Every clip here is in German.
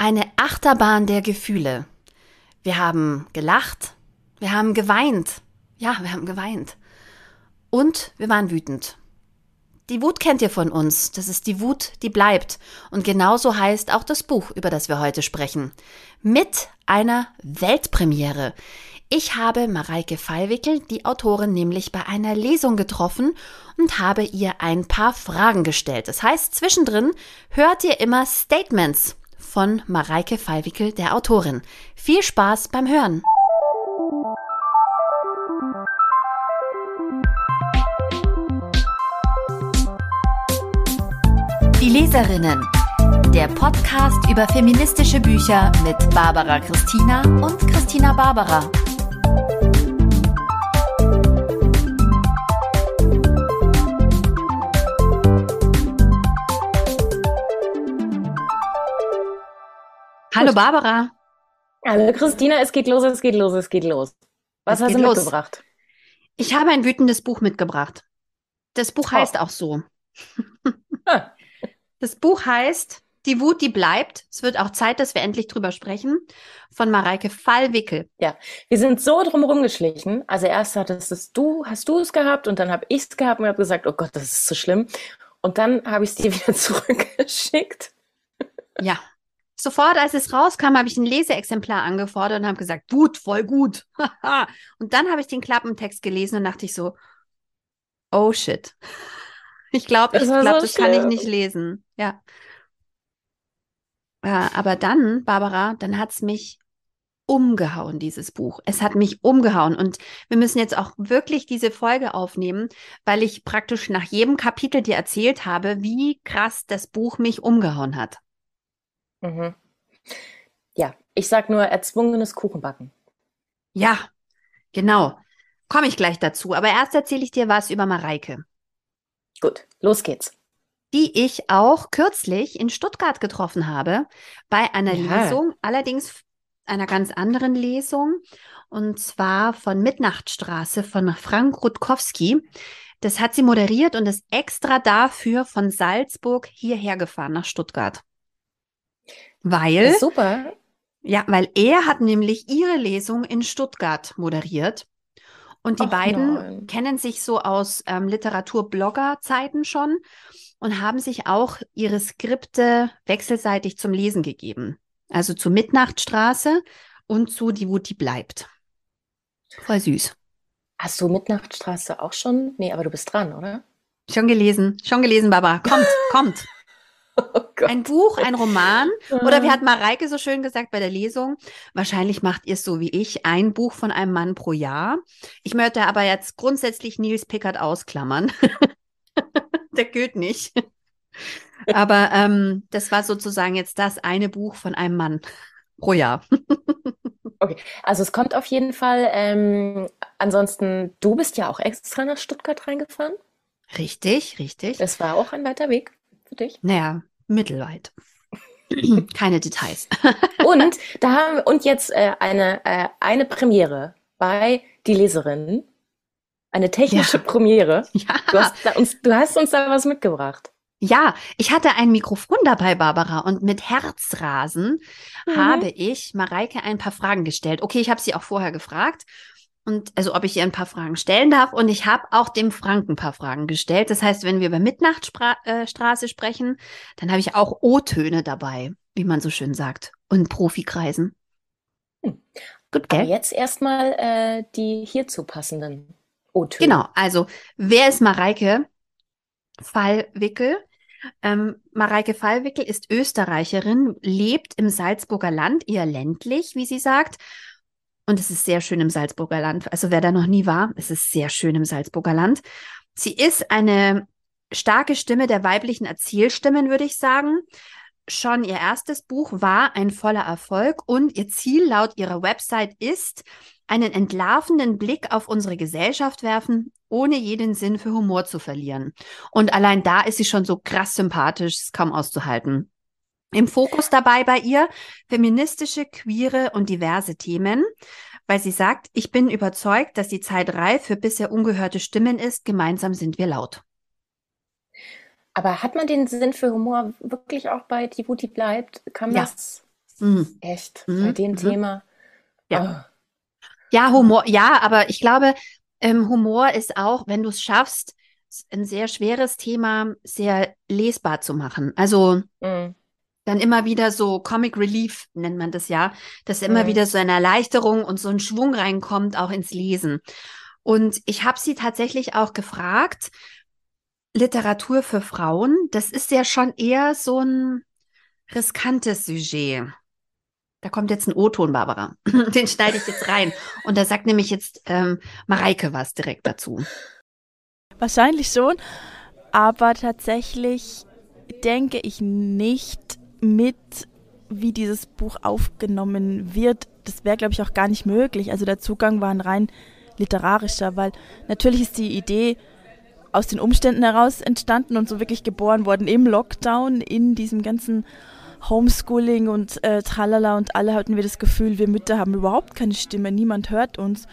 Eine Achterbahn der Gefühle. Wir haben gelacht, wir haben geweint. Ja, wir haben geweint. Und wir waren wütend. Die Wut kennt ihr von uns. Das ist die Wut, die bleibt. Und genauso heißt auch das Buch, über das wir heute sprechen. Mit einer Weltpremiere. Ich habe Mareike Fallwickel, die Autorin, nämlich bei einer Lesung getroffen und habe ihr ein paar Fragen gestellt. Das heißt, zwischendrin hört ihr immer Statements von Mareike Fallwickel, der Autorin. Viel Spaß beim Hören! Die Leserinnen. Der Podcast über feministische Bücher mit Barbara Christina und Christina Barbara. Hallo Barbara. Hallo Christina, es geht los, es geht los, es geht los. Was es hast du los. mitgebracht? Ich habe ein wütendes Buch mitgebracht. Das Buch oh. heißt auch so. Das Buch heißt Die Wut, die bleibt. Es wird auch Zeit, dass wir endlich drüber sprechen. Von Mareike Fallwickel. Ja, wir sind so drum rumgeschlichen. Also erst hattest es du, hast du es gehabt und dann habe ich es gehabt und habe gesagt, oh Gott, das ist so schlimm. Und dann habe ich es dir wieder zurückgeschickt. Ja, Sofort, als es rauskam, habe ich ein Leseexemplar angefordert und habe gesagt, gut, voll gut. und dann habe ich den Klappentext gelesen und dachte ich so, oh shit. Ich glaube, ich glaube, so das kann ich nicht lesen. Ja. Äh, aber dann, Barbara, dann hat es mich umgehauen, dieses Buch. Es hat mich umgehauen. Und wir müssen jetzt auch wirklich diese Folge aufnehmen, weil ich praktisch nach jedem Kapitel dir erzählt habe, wie krass das Buch mich umgehauen hat. Mhm. Ja, ich sag nur erzwungenes Kuchenbacken. Ja, genau. Komme ich gleich dazu. Aber erst erzähle ich dir was über Mareike. Gut, los geht's. Die ich auch kürzlich in Stuttgart getroffen habe, bei einer ja. Lesung, allerdings einer ganz anderen Lesung, und zwar von Mitnachtstraße von Frank Rutkowski. Das hat sie moderiert und ist extra dafür von Salzburg hierher gefahren nach Stuttgart. Weil. Super. Ja, weil er hat nämlich ihre Lesung in Stuttgart moderiert. Und die Och beiden nein. kennen sich so aus ähm, Literaturblogger-Zeiten schon und haben sich auch ihre Skripte wechselseitig zum Lesen gegeben. Also zu Mitnachtstraße und zu Die Wut, die bleibt. Voll süß. Hast du Mitnachtstraße auch schon? Nee, aber du bist dran, oder? Schon gelesen, schon gelesen, Baba. Kommt, kommt. Oh ein Buch, ein Roman. Oder wie hat Mareike so schön gesagt bei der Lesung? Wahrscheinlich macht ihr es so wie ich, ein Buch von einem Mann pro Jahr. Ich möchte aber jetzt grundsätzlich Nils Pickard ausklammern. der gilt nicht. Aber ähm, das war sozusagen jetzt das eine Buch von einem Mann pro Jahr. okay, also es kommt auf jeden Fall. Ähm, ansonsten, du bist ja auch extra nach Stuttgart reingefahren. Richtig, richtig. Das war auch ein weiter Weg für dich. Naja, mittelweit. Keine Details. und da haben wir, und jetzt äh, eine, äh, eine Premiere bei Die Leserin. Eine technische ja. Premiere. Ja. Du, hast uns, du hast uns da was mitgebracht. Ja, ich hatte ein Mikrofon dabei, Barbara, und mit Herzrasen mhm. habe ich Mareike ein paar Fragen gestellt. Okay, ich habe sie auch vorher gefragt und also ob ich ihr ein paar Fragen stellen darf. Und ich habe auch dem Frank ein paar Fragen gestellt. Das heißt, wenn wir über Mitnachtstraße äh, sprechen, dann habe ich auch O-Töne dabei, wie man so schön sagt, und Profikreisen. Hm. Gut, gell? Aber jetzt erstmal äh, die hierzu passenden O-Töne. Genau, also wer ist Mareike Fallwickel? Ähm, Mareike Fallwickel ist Österreicherin, lebt im Salzburger Land, eher ländlich, wie sie sagt, und es ist sehr schön im Salzburger Land. Also wer da noch nie war, es ist sehr schön im Salzburger Land. Sie ist eine starke Stimme der weiblichen Erzählstimmen, würde ich sagen. Schon ihr erstes Buch war ein voller Erfolg und ihr Ziel laut ihrer Website ist, einen entlarvenden Blick auf unsere Gesellschaft werfen, ohne jeden Sinn für Humor zu verlieren. Und allein da ist sie schon so krass sympathisch, ist kaum auszuhalten. Im Fokus dabei bei ihr feministische, queere und diverse Themen, weil sie sagt, ich bin überzeugt, dass die Zeit reif für bisher ungehörte Stimmen ist. Gemeinsam sind wir laut. Aber hat man den Sinn für Humor wirklich auch bei die bleibt? Kann ja. das? Mhm. Echt? Mhm. Bei dem mhm. Thema? Ja. Oh. Ja, Humor, ja, aber ich glaube, ähm, Humor ist auch, wenn du es schaffst, ein sehr schweres Thema sehr lesbar zu machen. Also mhm. Dann immer wieder so Comic Relief nennt man das ja, dass immer mhm. wieder so eine Erleichterung und so ein Schwung reinkommt, auch ins Lesen. Und ich habe sie tatsächlich auch gefragt, Literatur für Frauen, das ist ja schon eher so ein riskantes Sujet. Da kommt jetzt ein O-Ton, Barbara. Den schneide ich jetzt rein. Und da sagt nämlich jetzt ähm, Mareike was direkt dazu. Wahrscheinlich schon, aber tatsächlich denke ich nicht mit, wie dieses Buch aufgenommen wird. Das wäre, glaube ich, auch gar nicht möglich. Also der Zugang war ein rein literarischer, weil natürlich ist die Idee aus den Umständen heraus entstanden und so wirklich geboren worden im Lockdown, in diesem ganzen Homeschooling und äh, tralala und alle hatten wir das Gefühl, wir Mütter haben überhaupt keine Stimme, niemand hört uns.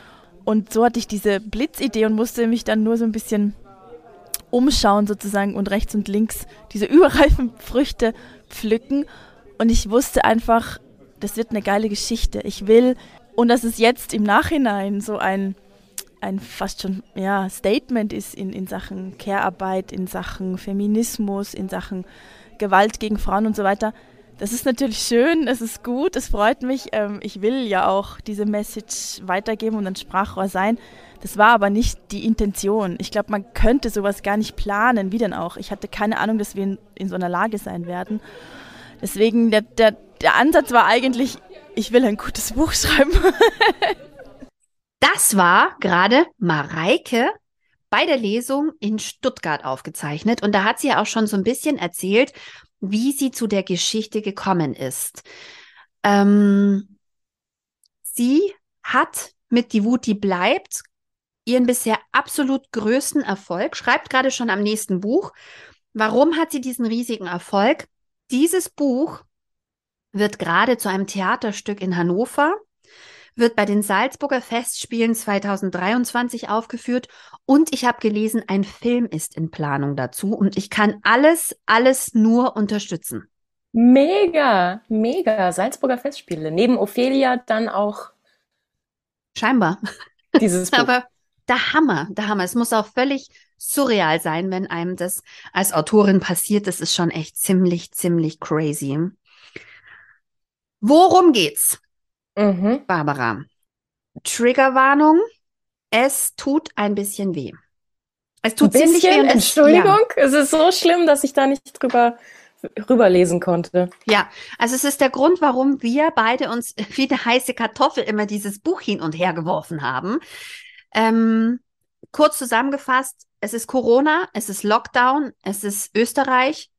Und so hatte ich diese Blitzidee und musste mich dann nur so ein bisschen umschauen sozusagen und rechts und links diese überreifen Früchte pflücken. Und ich wusste einfach, das wird eine geile Geschichte. Ich will, und dass es jetzt im Nachhinein so ein ein fast schon ja, Statement ist in, in Sachen Care-Arbeit, in Sachen Feminismus, in Sachen Gewalt gegen Frauen und so weiter. Das ist natürlich schön, es ist gut, es freut mich. Ähm, ich will ja auch diese Message weitergeben und ein Sprachrohr sein. Das war aber nicht die Intention. Ich glaube, man könnte sowas gar nicht planen, wie denn auch. Ich hatte keine Ahnung, dass wir in, in so einer Lage sein werden. Deswegen, der, der, der Ansatz war eigentlich, ich will ein gutes Buch schreiben. Das war gerade Mareike bei der Lesung in Stuttgart aufgezeichnet. Und da hat sie ja auch schon so ein bisschen erzählt, wie sie zu der Geschichte gekommen ist. Ähm, sie hat mit Die Wut, die bleibt ihren bisher absolut größten Erfolg, schreibt gerade schon am nächsten Buch. Warum hat sie diesen riesigen Erfolg? Dieses Buch wird gerade zu einem Theaterstück in Hannover wird bei den Salzburger Festspielen 2023 aufgeführt und ich habe gelesen, ein Film ist in Planung dazu und ich kann alles, alles nur unterstützen. Mega, mega. Salzburger Festspiele. Neben Ophelia dann auch. Scheinbar. Dieses Buch. Aber der Hammer, der Hammer. Es muss auch völlig surreal sein, wenn einem das als Autorin passiert. Das ist schon echt ziemlich, ziemlich crazy. Worum geht's? Mhm. Barbara. Triggerwarnung. Es tut ein bisschen weh. Es tut ein ziemlich weh. Und Entschuldigung, ja. es ist so schlimm, dass ich da nicht drüber rüberlesen konnte. Ja, also es ist der Grund, warum wir beide uns wie eine heiße Kartoffel immer dieses Buch hin und her geworfen haben. Ähm, kurz zusammengefasst, es ist Corona, es ist Lockdown, es ist Österreich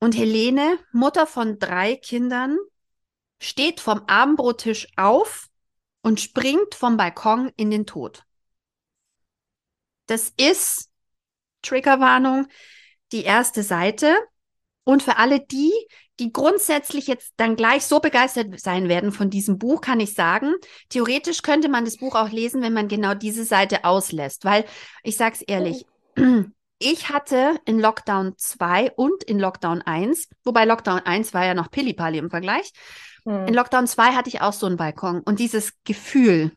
und Helene, Mutter von drei Kindern, steht vom Abendbrottisch auf und springt vom Balkon in den Tod. Das ist, Triggerwarnung, die erste Seite. Und für alle die, die grundsätzlich jetzt dann gleich so begeistert sein werden von diesem Buch, kann ich sagen, theoretisch könnte man das Buch auch lesen, wenn man genau diese Seite auslässt. Weil, ich sag's ehrlich, ich hatte in Lockdown 2 und in Lockdown 1, wobei Lockdown 1 war ja noch Pillipalli im Vergleich, hm. In Lockdown 2 hatte ich auch so einen Balkon und dieses Gefühl,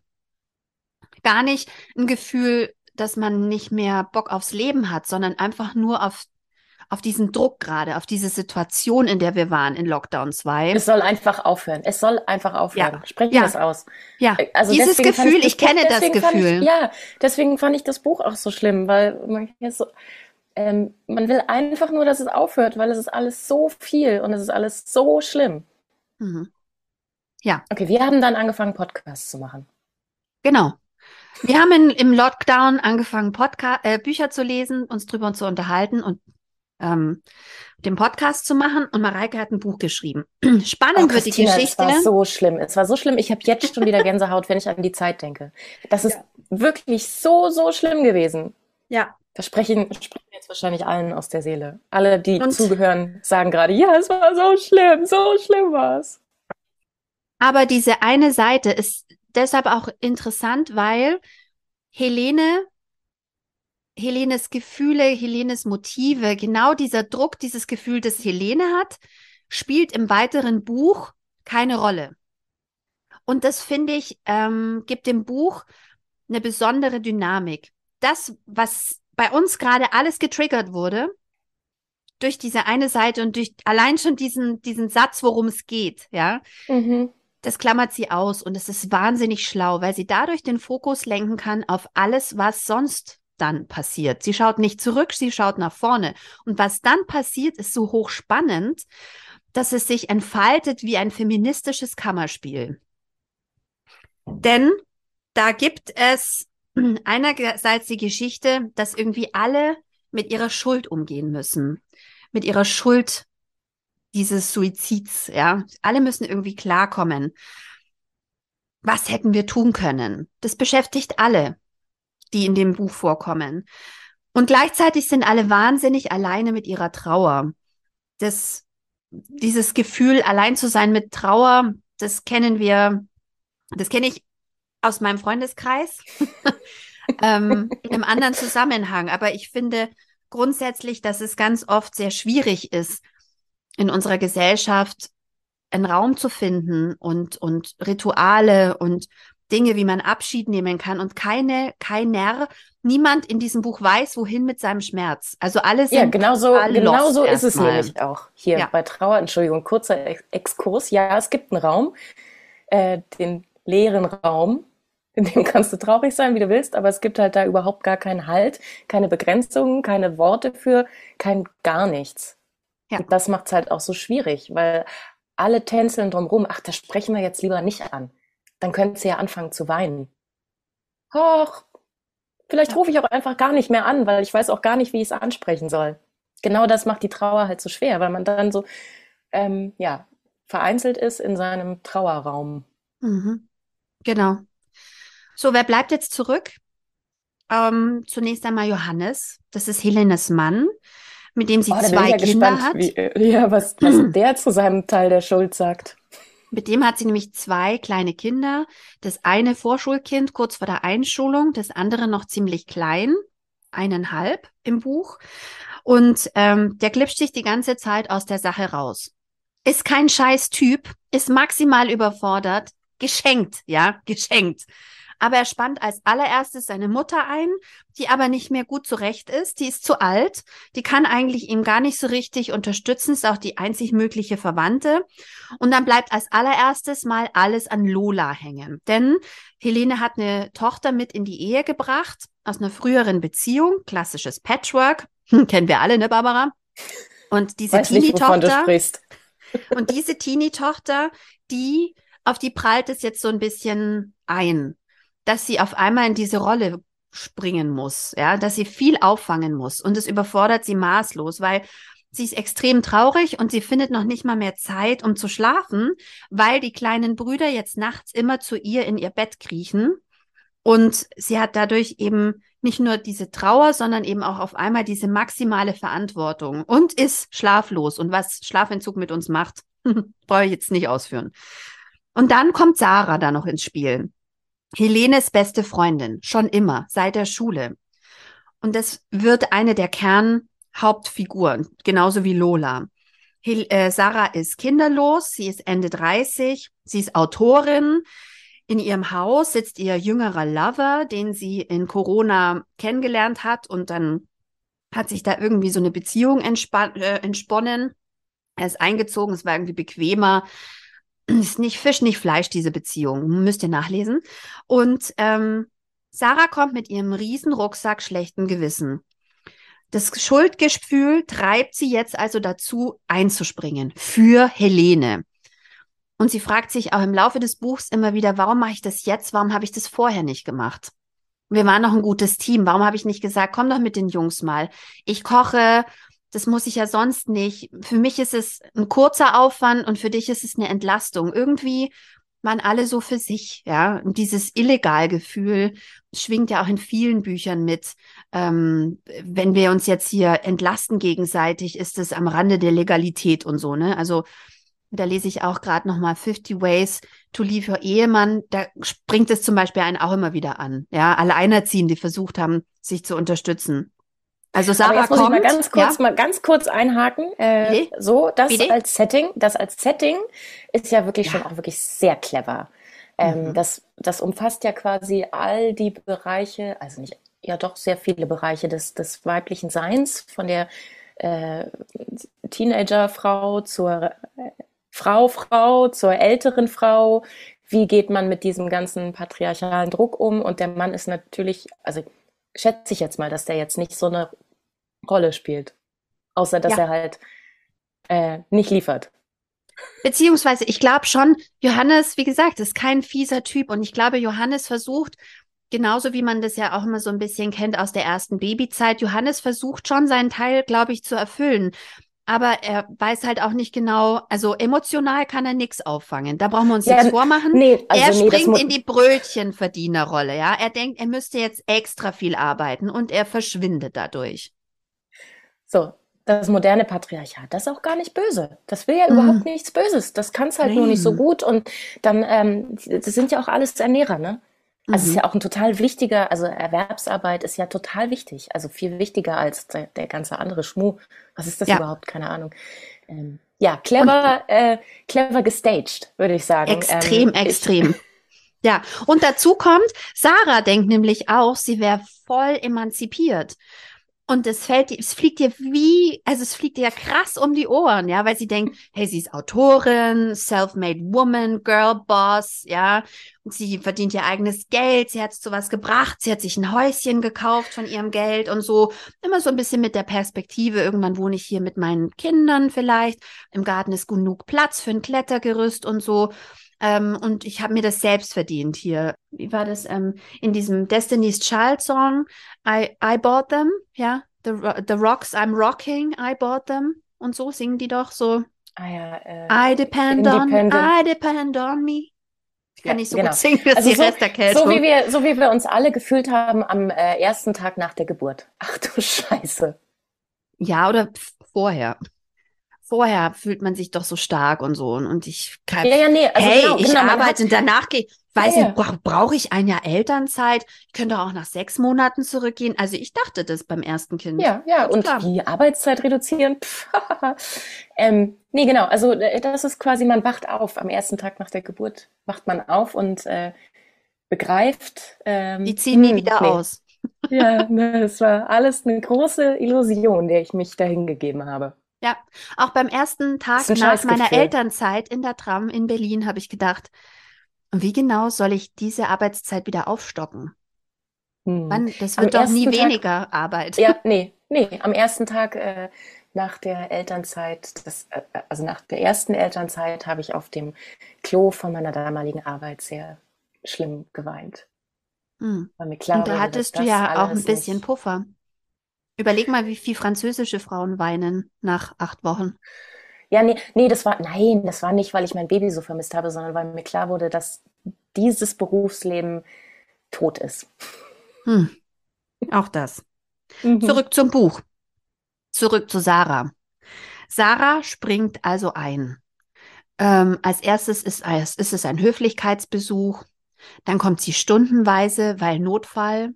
gar nicht ein Gefühl, dass man nicht mehr Bock aufs Leben hat, sondern einfach nur auf auf diesen Druck gerade, auf diese Situation, in der wir waren in Lockdown 2. Es soll einfach aufhören. Es soll einfach aufhören. Ja. Sprechen ja. das aus. Ja, also dieses Gefühl, ich, ich kenne das Gefühl. Ich, ja, deswegen fand ich das Buch auch so schlimm, weil man, so, ähm, man will einfach nur, dass es aufhört, weil es ist alles so viel und es ist alles so schlimm. Mhm. Ja. Okay, wir haben dann angefangen, Podcasts zu machen. Genau. Wir haben in, im Lockdown angefangen, Podca äh, Bücher zu lesen, uns drüber zu unterhalten und ähm, den Podcast zu machen. Und Mareike hat ein Buch geschrieben. Spannend oh, wird die Geschichte. Es war so schlimm. Es war so schlimm. Ich habe jetzt schon wieder Gänsehaut, wenn ich an die Zeit denke. Das ist ja. wirklich so, so schlimm gewesen. Ja. Das sprechen, sprechen jetzt wahrscheinlich allen aus der Seele. Alle, die und zugehören, sagen gerade, ja, es war so schlimm, so schlimm war es. Aber diese eine Seite ist deshalb auch interessant, weil Helene, Helenes Gefühle, Helenes Motive, genau dieser Druck, dieses Gefühl, das Helene hat, spielt im weiteren Buch keine Rolle. Und das finde ich, ähm, gibt dem Buch eine besondere Dynamik. Das, was bei uns gerade alles getriggert wurde, durch diese eine Seite und durch allein schon diesen, diesen Satz, worum es geht, ja, mhm. das klammert sie aus und es ist wahnsinnig schlau, weil sie dadurch den Fokus lenken kann auf alles, was sonst dann passiert. Sie schaut nicht zurück, sie schaut nach vorne. Und was dann passiert, ist so hochspannend, dass es sich entfaltet wie ein feministisches Kammerspiel. Denn da gibt es einerseits die Geschichte, dass irgendwie alle mit ihrer Schuld umgehen müssen, mit ihrer Schuld dieses Suizids, ja. Alle müssen irgendwie klarkommen. Was hätten wir tun können? Das beschäftigt alle, die in dem Buch vorkommen. Und gleichzeitig sind alle wahnsinnig alleine mit ihrer Trauer. Das, dieses Gefühl, allein zu sein mit Trauer, das kennen wir, das kenne ich aus meinem Freundeskreis ähm, im anderen Zusammenhang. Aber ich finde grundsätzlich, dass es ganz oft sehr schwierig ist, in unserer Gesellschaft einen Raum zu finden und, und Rituale und Dinge, wie man Abschied nehmen kann und keine, keiner, niemand in diesem Buch weiß, wohin mit seinem Schmerz. Also alles. Ja, genau so, genau so ist es nämlich auch hier ja. bei Trauer. Entschuldigung, kurzer Exkurs. Ja, es gibt einen Raum, äh, den leeren Raum, in dem kannst du traurig sein, wie du willst, aber es gibt halt da überhaupt gar keinen Halt, keine Begrenzungen, keine Worte für, kein gar nichts. Ja. Und das macht es halt auch so schwierig, weil alle tänzeln drumherum, ach, das sprechen wir jetzt lieber nicht an. Dann könnte sie ja anfangen zu weinen. Och, vielleicht rufe ich auch einfach gar nicht mehr an, weil ich weiß auch gar nicht, wie ich es ansprechen soll. Genau das macht die Trauer halt so schwer, weil man dann so, ähm, ja, vereinzelt ist in seinem Trauerraum. Mhm. Genau. So, wer bleibt jetzt zurück? Ähm, zunächst einmal Johannes. Das ist Helenes Mann, mit dem sie oh, zwei Kinder gespannt, hat. Wie, ja, was, was der zu seinem Teil der Schuld sagt. Mit dem hat sie nämlich zwei kleine Kinder. Das eine Vorschulkind kurz vor der Einschulung, das andere noch ziemlich klein, eineinhalb im Buch. Und ähm, der glitscht sich die ganze Zeit aus der Sache raus. Ist kein scheiß Typ, ist maximal überfordert, geschenkt, ja, geschenkt. Aber er spannt als allererstes seine Mutter ein, die aber nicht mehr gut zurecht ist. Die ist zu alt. Die kann eigentlich ihm gar nicht so richtig unterstützen, ist auch die einzig mögliche Verwandte. Und dann bleibt als allererstes mal alles an Lola hängen. Denn Helene hat eine Tochter mit in die Ehe gebracht aus einer früheren Beziehung. Klassisches Patchwork. Kennen wir alle, ne, Barbara? Und diese Teenie-Tochter. Und diese Teenie-Tochter, die, auf die prallt es jetzt so ein bisschen ein dass sie auf einmal in diese Rolle springen muss, ja, dass sie viel auffangen muss und es überfordert sie maßlos, weil sie ist extrem traurig und sie findet noch nicht mal mehr Zeit, um zu schlafen, weil die kleinen Brüder jetzt nachts immer zu ihr in ihr Bett kriechen und sie hat dadurch eben nicht nur diese Trauer, sondern eben auch auf einmal diese maximale Verantwortung und ist schlaflos und was Schlafentzug mit uns macht, brauche ich jetzt nicht ausführen. Und dann kommt Sarah da noch ins Spiel. Helenes beste Freundin, schon immer, seit der Schule. Und das wird eine der Kernhauptfiguren, genauso wie Lola. Hel äh, Sarah ist kinderlos, sie ist Ende 30, sie ist Autorin. In ihrem Haus sitzt ihr jüngerer Lover, den sie in Corona kennengelernt hat und dann hat sich da irgendwie so eine Beziehung äh, entsponnen. Er ist eingezogen, es war irgendwie bequemer ist nicht Fisch, nicht Fleisch, diese Beziehung. Müsst ihr nachlesen. Und ähm, Sarah kommt mit ihrem riesen Rucksack schlechten Gewissen. Das Schuldgefühl treibt sie jetzt also dazu, einzuspringen für Helene. Und sie fragt sich auch im Laufe des Buchs immer wieder, warum mache ich das jetzt? Warum habe ich das vorher nicht gemacht? Wir waren noch ein gutes Team. Warum habe ich nicht gesagt, komm doch mit den Jungs mal. Ich koche, das muss ich ja sonst nicht. Für mich ist es ein kurzer Aufwand und für dich ist es eine Entlastung. Irgendwie waren alle so für sich, ja. Und dieses Illegalgefühl schwingt ja auch in vielen Büchern mit. Ähm, wenn wir uns jetzt hier entlasten gegenseitig, ist es am Rande der Legalität und so, ne? Also da lese ich auch gerade nochmal 50 Ways to Leave Your Ehemann. Da springt es zum Beispiel einen auch immer wieder an. Ja, Alleinerziehende, die versucht haben, sich zu unterstützen. Also Sarah Aber jetzt kommt, muss ich mal ganz kurz, ja? mal ganz kurz einhaken. Äh. So, das Bitte? als Setting, das als Setting ist ja wirklich ja. schon auch wirklich sehr clever. Ähm, mhm. das, das umfasst ja quasi all die Bereiche, also nicht, ja doch sehr viele Bereiche des, des weiblichen Seins, von der äh, Teenagerfrau zur äh, Frau, Frau, zur älteren Frau. Wie geht man mit diesem ganzen patriarchalen Druck um? Und der Mann ist natürlich, also schätze ich jetzt mal, dass der jetzt nicht so eine Rolle spielt. Außer dass ja. er halt äh, nicht liefert. Beziehungsweise, ich glaube schon, Johannes, wie gesagt, ist kein fieser Typ. Und ich glaube, Johannes versucht, genauso wie man das ja auch immer so ein bisschen kennt aus der ersten Babyzeit, Johannes versucht schon seinen Teil, glaube ich, zu erfüllen. Aber er weiß halt auch nicht genau, also emotional kann er nichts auffangen. Da brauchen wir uns ja, nichts vormachen. Nee, also er nee, springt in die Brötchenverdienerrolle, ja. Er denkt, er müsste jetzt extra viel arbeiten und er verschwindet dadurch. So, das moderne Patriarchat, das ist auch gar nicht böse. Das will ja mhm. überhaupt nichts Böses. Das kann es halt Nein. nur nicht so gut. Und dann, ähm, das sind ja auch alles Ernährer, ne? Also mhm. es ist mhm. ja auch ein total wichtiger, also Erwerbsarbeit ist ja total wichtig. Also viel wichtiger als der, der ganze andere Schmuh. Was ist das ja. überhaupt? Keine Ahnung. Ähm, ja, clever, und, äh, clever gestaged, würde ich sagen. Extrem, ähm, extrem. Ich, ja, und dazu kommt, Sarah denkt nämlich auch, sie wäre voll emanzipiert. Und es fällt, es fliegt ihr wie, also es fliegt ihr krass um die Ohren, ja, weil sie denkt, hey, sie ist Autorin, self-made woman, girl boss, ja, und sie verdient ihr eigenes Geld, sie hat zu was gebracht, sie hat sich ein Häuschen gekauft von ihrem Geld und so, immer so ein bisschen mit der Perspektive, irgendwann wohne ich hier mit meinen Kindern vielleicht, im Garten ist genug Platz für ein Klettergerüst und so. Ähm, und ich habe mir das selbst verdient hier. Wie war das ähm, in diesem Destiny's Child Song? I, I bought them, ja. The, the Rocks, I'm rocking, I bought them. Und so singen die doch so. Ah ja, äh, I depend on, I depend on me. Ich kann ja, nicht so genau. gut singen, das also die so, Resterkältung. So wie, wir, so wie wir uns alle gefühlt haben am äh, ersten Tag nach der Geburt. Ach du Scheiße. Ja, oder vorher vorher fühlt man sich doch so stark und so und ich kann, ja, ja, nee, also hey, genau, ich genau, arbeite und danach gehe, weiß ja, nicht, brauche brauch ich ein Jahr Elternzeit? Ich könnte auch nach sechs Monaten zurückgehen. Also ich dachte das beim ersten Kind. Ja, ja, und klar. die Arbeitszeit reduzieren. ähm, nee, genau, also äh, das ist quasi, man wacht auf. Am ersten Tag nach der Geburt wacht man auf und äh, begreift. Ähm, die ziehen nie hm, wieder nee. aus. ja, ne, es war alles eine große Illusion, der ich mich dahin gegeben habe. Ja, auch beim ersten Tag nach meiner Elternzeit in der Tram in Berlin habe ich gedacht, wie genau soll ich diese Arbeitszeit wieder aufstocken? Hm. Mann, das wird am doch nie Tag, weniger Arbeit. Ja, nee, nee. Am ersten Tag äh, nach der Elternzeit, das, äh, also nach der ersten Elternzeit, habe ich auf dem Klo von meiner damaligen Arbeit sehr schlimm geweint. Hm. Weil mir klar Und da hattest du ja auch ein bisschen nicht... Puffer. Überleg mal, wie viel französische Frauen weinen nach acht Wochen. Ja, nee, nee, das war, nein, das war nicht, weil ich mein Baby so vermisst habe, sondern weil mir klar wurde, dass dieses Berufsleben tot ist. Hm. Auch das. Mhm. Zurück zum Buch. Zurück zu Sarah. Sarah springt also ein. Ähm, als erstes ist, ist es ein Höflichkeitsbesuch. Dann kommt sie stundenweise, weil Notfall.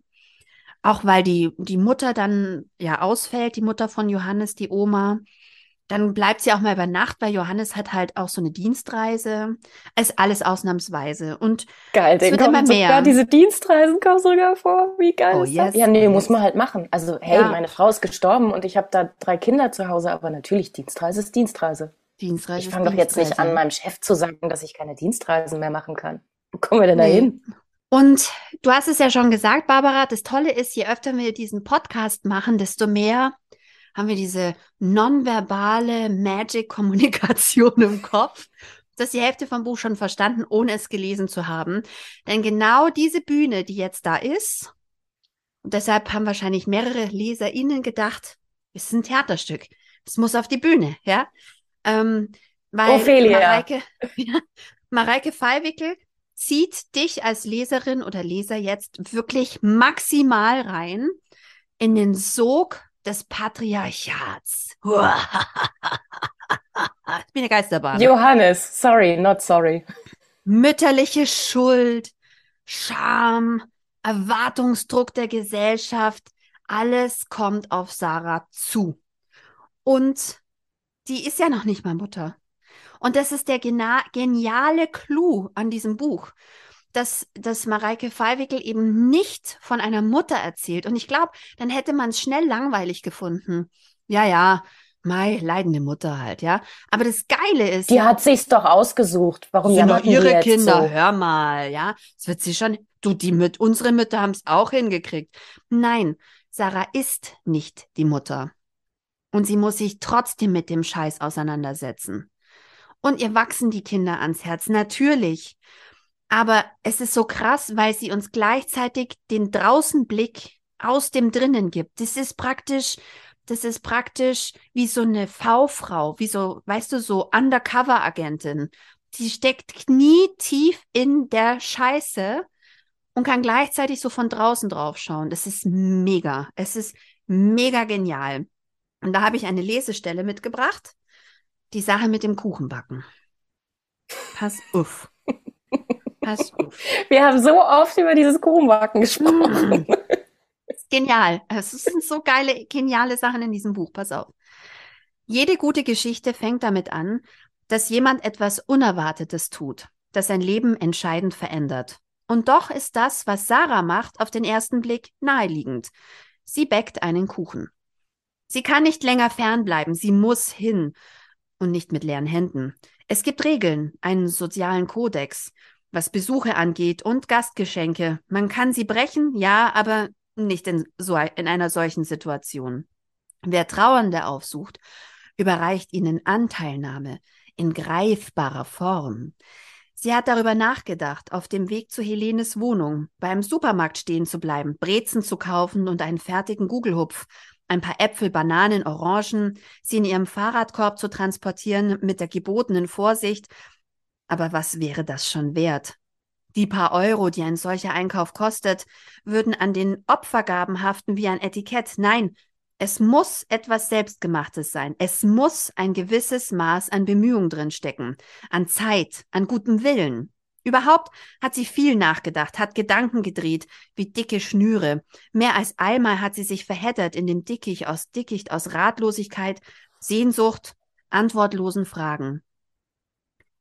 Auch weil die, die Mutter dann ja ausfällt, die Mutter von Johannes, die Oma. Dann bleibt sie auch mal über Nacht, weil Johannes hat halt auch so eine Dienstreise. Es ist alles ausnahmsweise. Und geil, es wird immer mehr. Sogar diese Dienstreisen kommen sogar vor. Wie geil oh, ist yes, das? Ja, nee, yes. muss man halt machen. Also, hey, ja. meine Frau ist gestorben und ich habe da drei Kinder zu Hause, aber natürlich, Dienstreise ist Dienstreise. Dienstreise ich fange doch jetzt nicht an, meinem Chef zu sagen, dass ich keine Dienstreisen mehr machen kann. Wo kommen wir denn da hin? Und du hast es ja schon gesagt, Barbara, das Tolle ist, je öfter wir diesen Podcast machen, desto mehr haben wir diese nonverbale Magic-Kommunikation im Kopf. Das ist die Hälfte vom Buch schon verstanden, ohne es gelesen zu haben. Denn genau diese Bühne, die jetzt da ist, und deshalb haben wahrscheinlich mehrere LeserInnen gedacht, es ist ein Theaterstück. Es muss auf die Bühne, ja. Ähm, weil Ophelia. Mareike, ja, Mareike Fallwickel zieht dich als Leserin oder Leser jetzt wirklich maximal rein in den Sog des Patriarchats. ich bin eine Geisterbahn. Johannes, sorry, not sorry. Mütterliche Schuld, Scham, Erwartungsdruck der Gesellschaft, alles kommt auf Sarah zu. Und die ist ja noch nicht mal Mutter. Und das ist der geniale Clou an diesem Buch, dass, dass Mareike Fallwickel eben nicht von einer Mutter erzählt. Und ich glaube, dann hätte man es schnell langweilig gefunden. Ja, ja, Mai, leidende Mutter halt, ja. Aber das Geile ist. Die ja, hat sich's doch ausgesucht. Warum ja noch ihre Kinder? So? Hör mal, ja. Das wird sie schon. Du, die mit unsere Mütter haben es auch hingekriegt. Nein, Sarah ist nicht die Mutter. Und sie muss sich trotzdem mit dem Scheiß auseinandersetzen. Und ihr wachsen die Kinder ans Herz, natürlich. Aber es ist so krass, weil sie uns gleichzeitig den Draußenblick aus dem Drinnen gibt. Das ist praktisch, das ist praktisch wie so eine V-Frau, wie so, weißt du, so Undercover-Agentin. Die steckt knietief in der Scheiße und kann gleichzeitig so von draußen drauf schauen. Das ist mega. Es ist mega genial. Und da habe ich eine Lesestelle mitgebracht. Die Sache mit dem Kuchenbacken. Pass auf. Pass auf. Wir haben so oft über dieses Kuchenbacken gesprochen. Mm. Genial. Es sind so geile, geniale Sachen in diesem Buch. Pass auf. Jede gute Geschichte fängt damit an, dass jemand etwas Unerwartetes tut, das sein Leben entscheidend verändert. Und doch ist das, was Sarah macht, auf den ersten Blick naheliegend. Sie bäckt einen Kuchen. Sie kann nicht länger fernbleiben, sie muss hin. Und nicht mit leeren Händen. Es gibt Regeln, einen sozialen Kodex, was Besuche angeht und Gastgeschenke. Man kann sie brechen, ja, aber nicht in, so, in einer solchen Situation. Wer Trauernde aufsucht, überreicht ihnen Anteilnahme in greifbarer Form. Sie hat darüber nachgedacht, auf dem Weg zu Helenes Wohnung beim Supermarkt stehen zu bleiben, Brezen zu kaufen und einen fertigen Gugelhupf, ein paar Äpfel, Bananen, Orangen, sie in ihrem Fahrradkorb zu transportieren mit der gebotenen Vorsicht. Aber was wäre das schon wert? Die paar Euro, die ein solcher Einkauf kostet, würden an den Opfergaben haften wie ein Etikett. Nein, es muss etwas Selbstgemachtes sein. Es muss ein gewisses Maß an Bemühung drinstecken, an Zeit, an gutem Willen. Überhaupt hat sie viel nachgedacht, hat Gedanken gedreht, wie dicke Schnüre. Mehr als einmal hat sie sich verheddert in dem Dickicht aus Dickicht aus Ratlosigkeit, Sehnsucht, antwortlosen Fragen.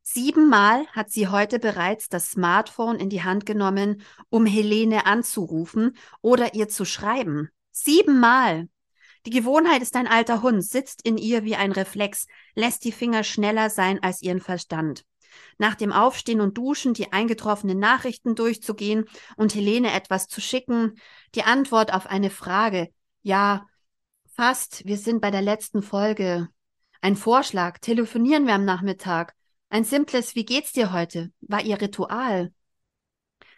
Siebenmal hat sie heute bereits das Smartphone in die Hand genommen, um Helene anzurufen oder ihr zu schreiben. Siebenmal. Die Gewohnheit ist ein alter Hund, sitzt in ihr wie ein Reflex, lässt die Finger schneller sein als ihren Verstand. Nach dem Aufstehen und Duschen die eingetroffenen Nachrichten durchzugehen und Helene etwas zu schicken, die Antwort auf eine Frage. Ja, fast, wir sind bei der letzten Folge. Ein Vorschlag, telefonieren wir am Nachmittag. Ein simples Wie geht's dir heute war ihr Ritual.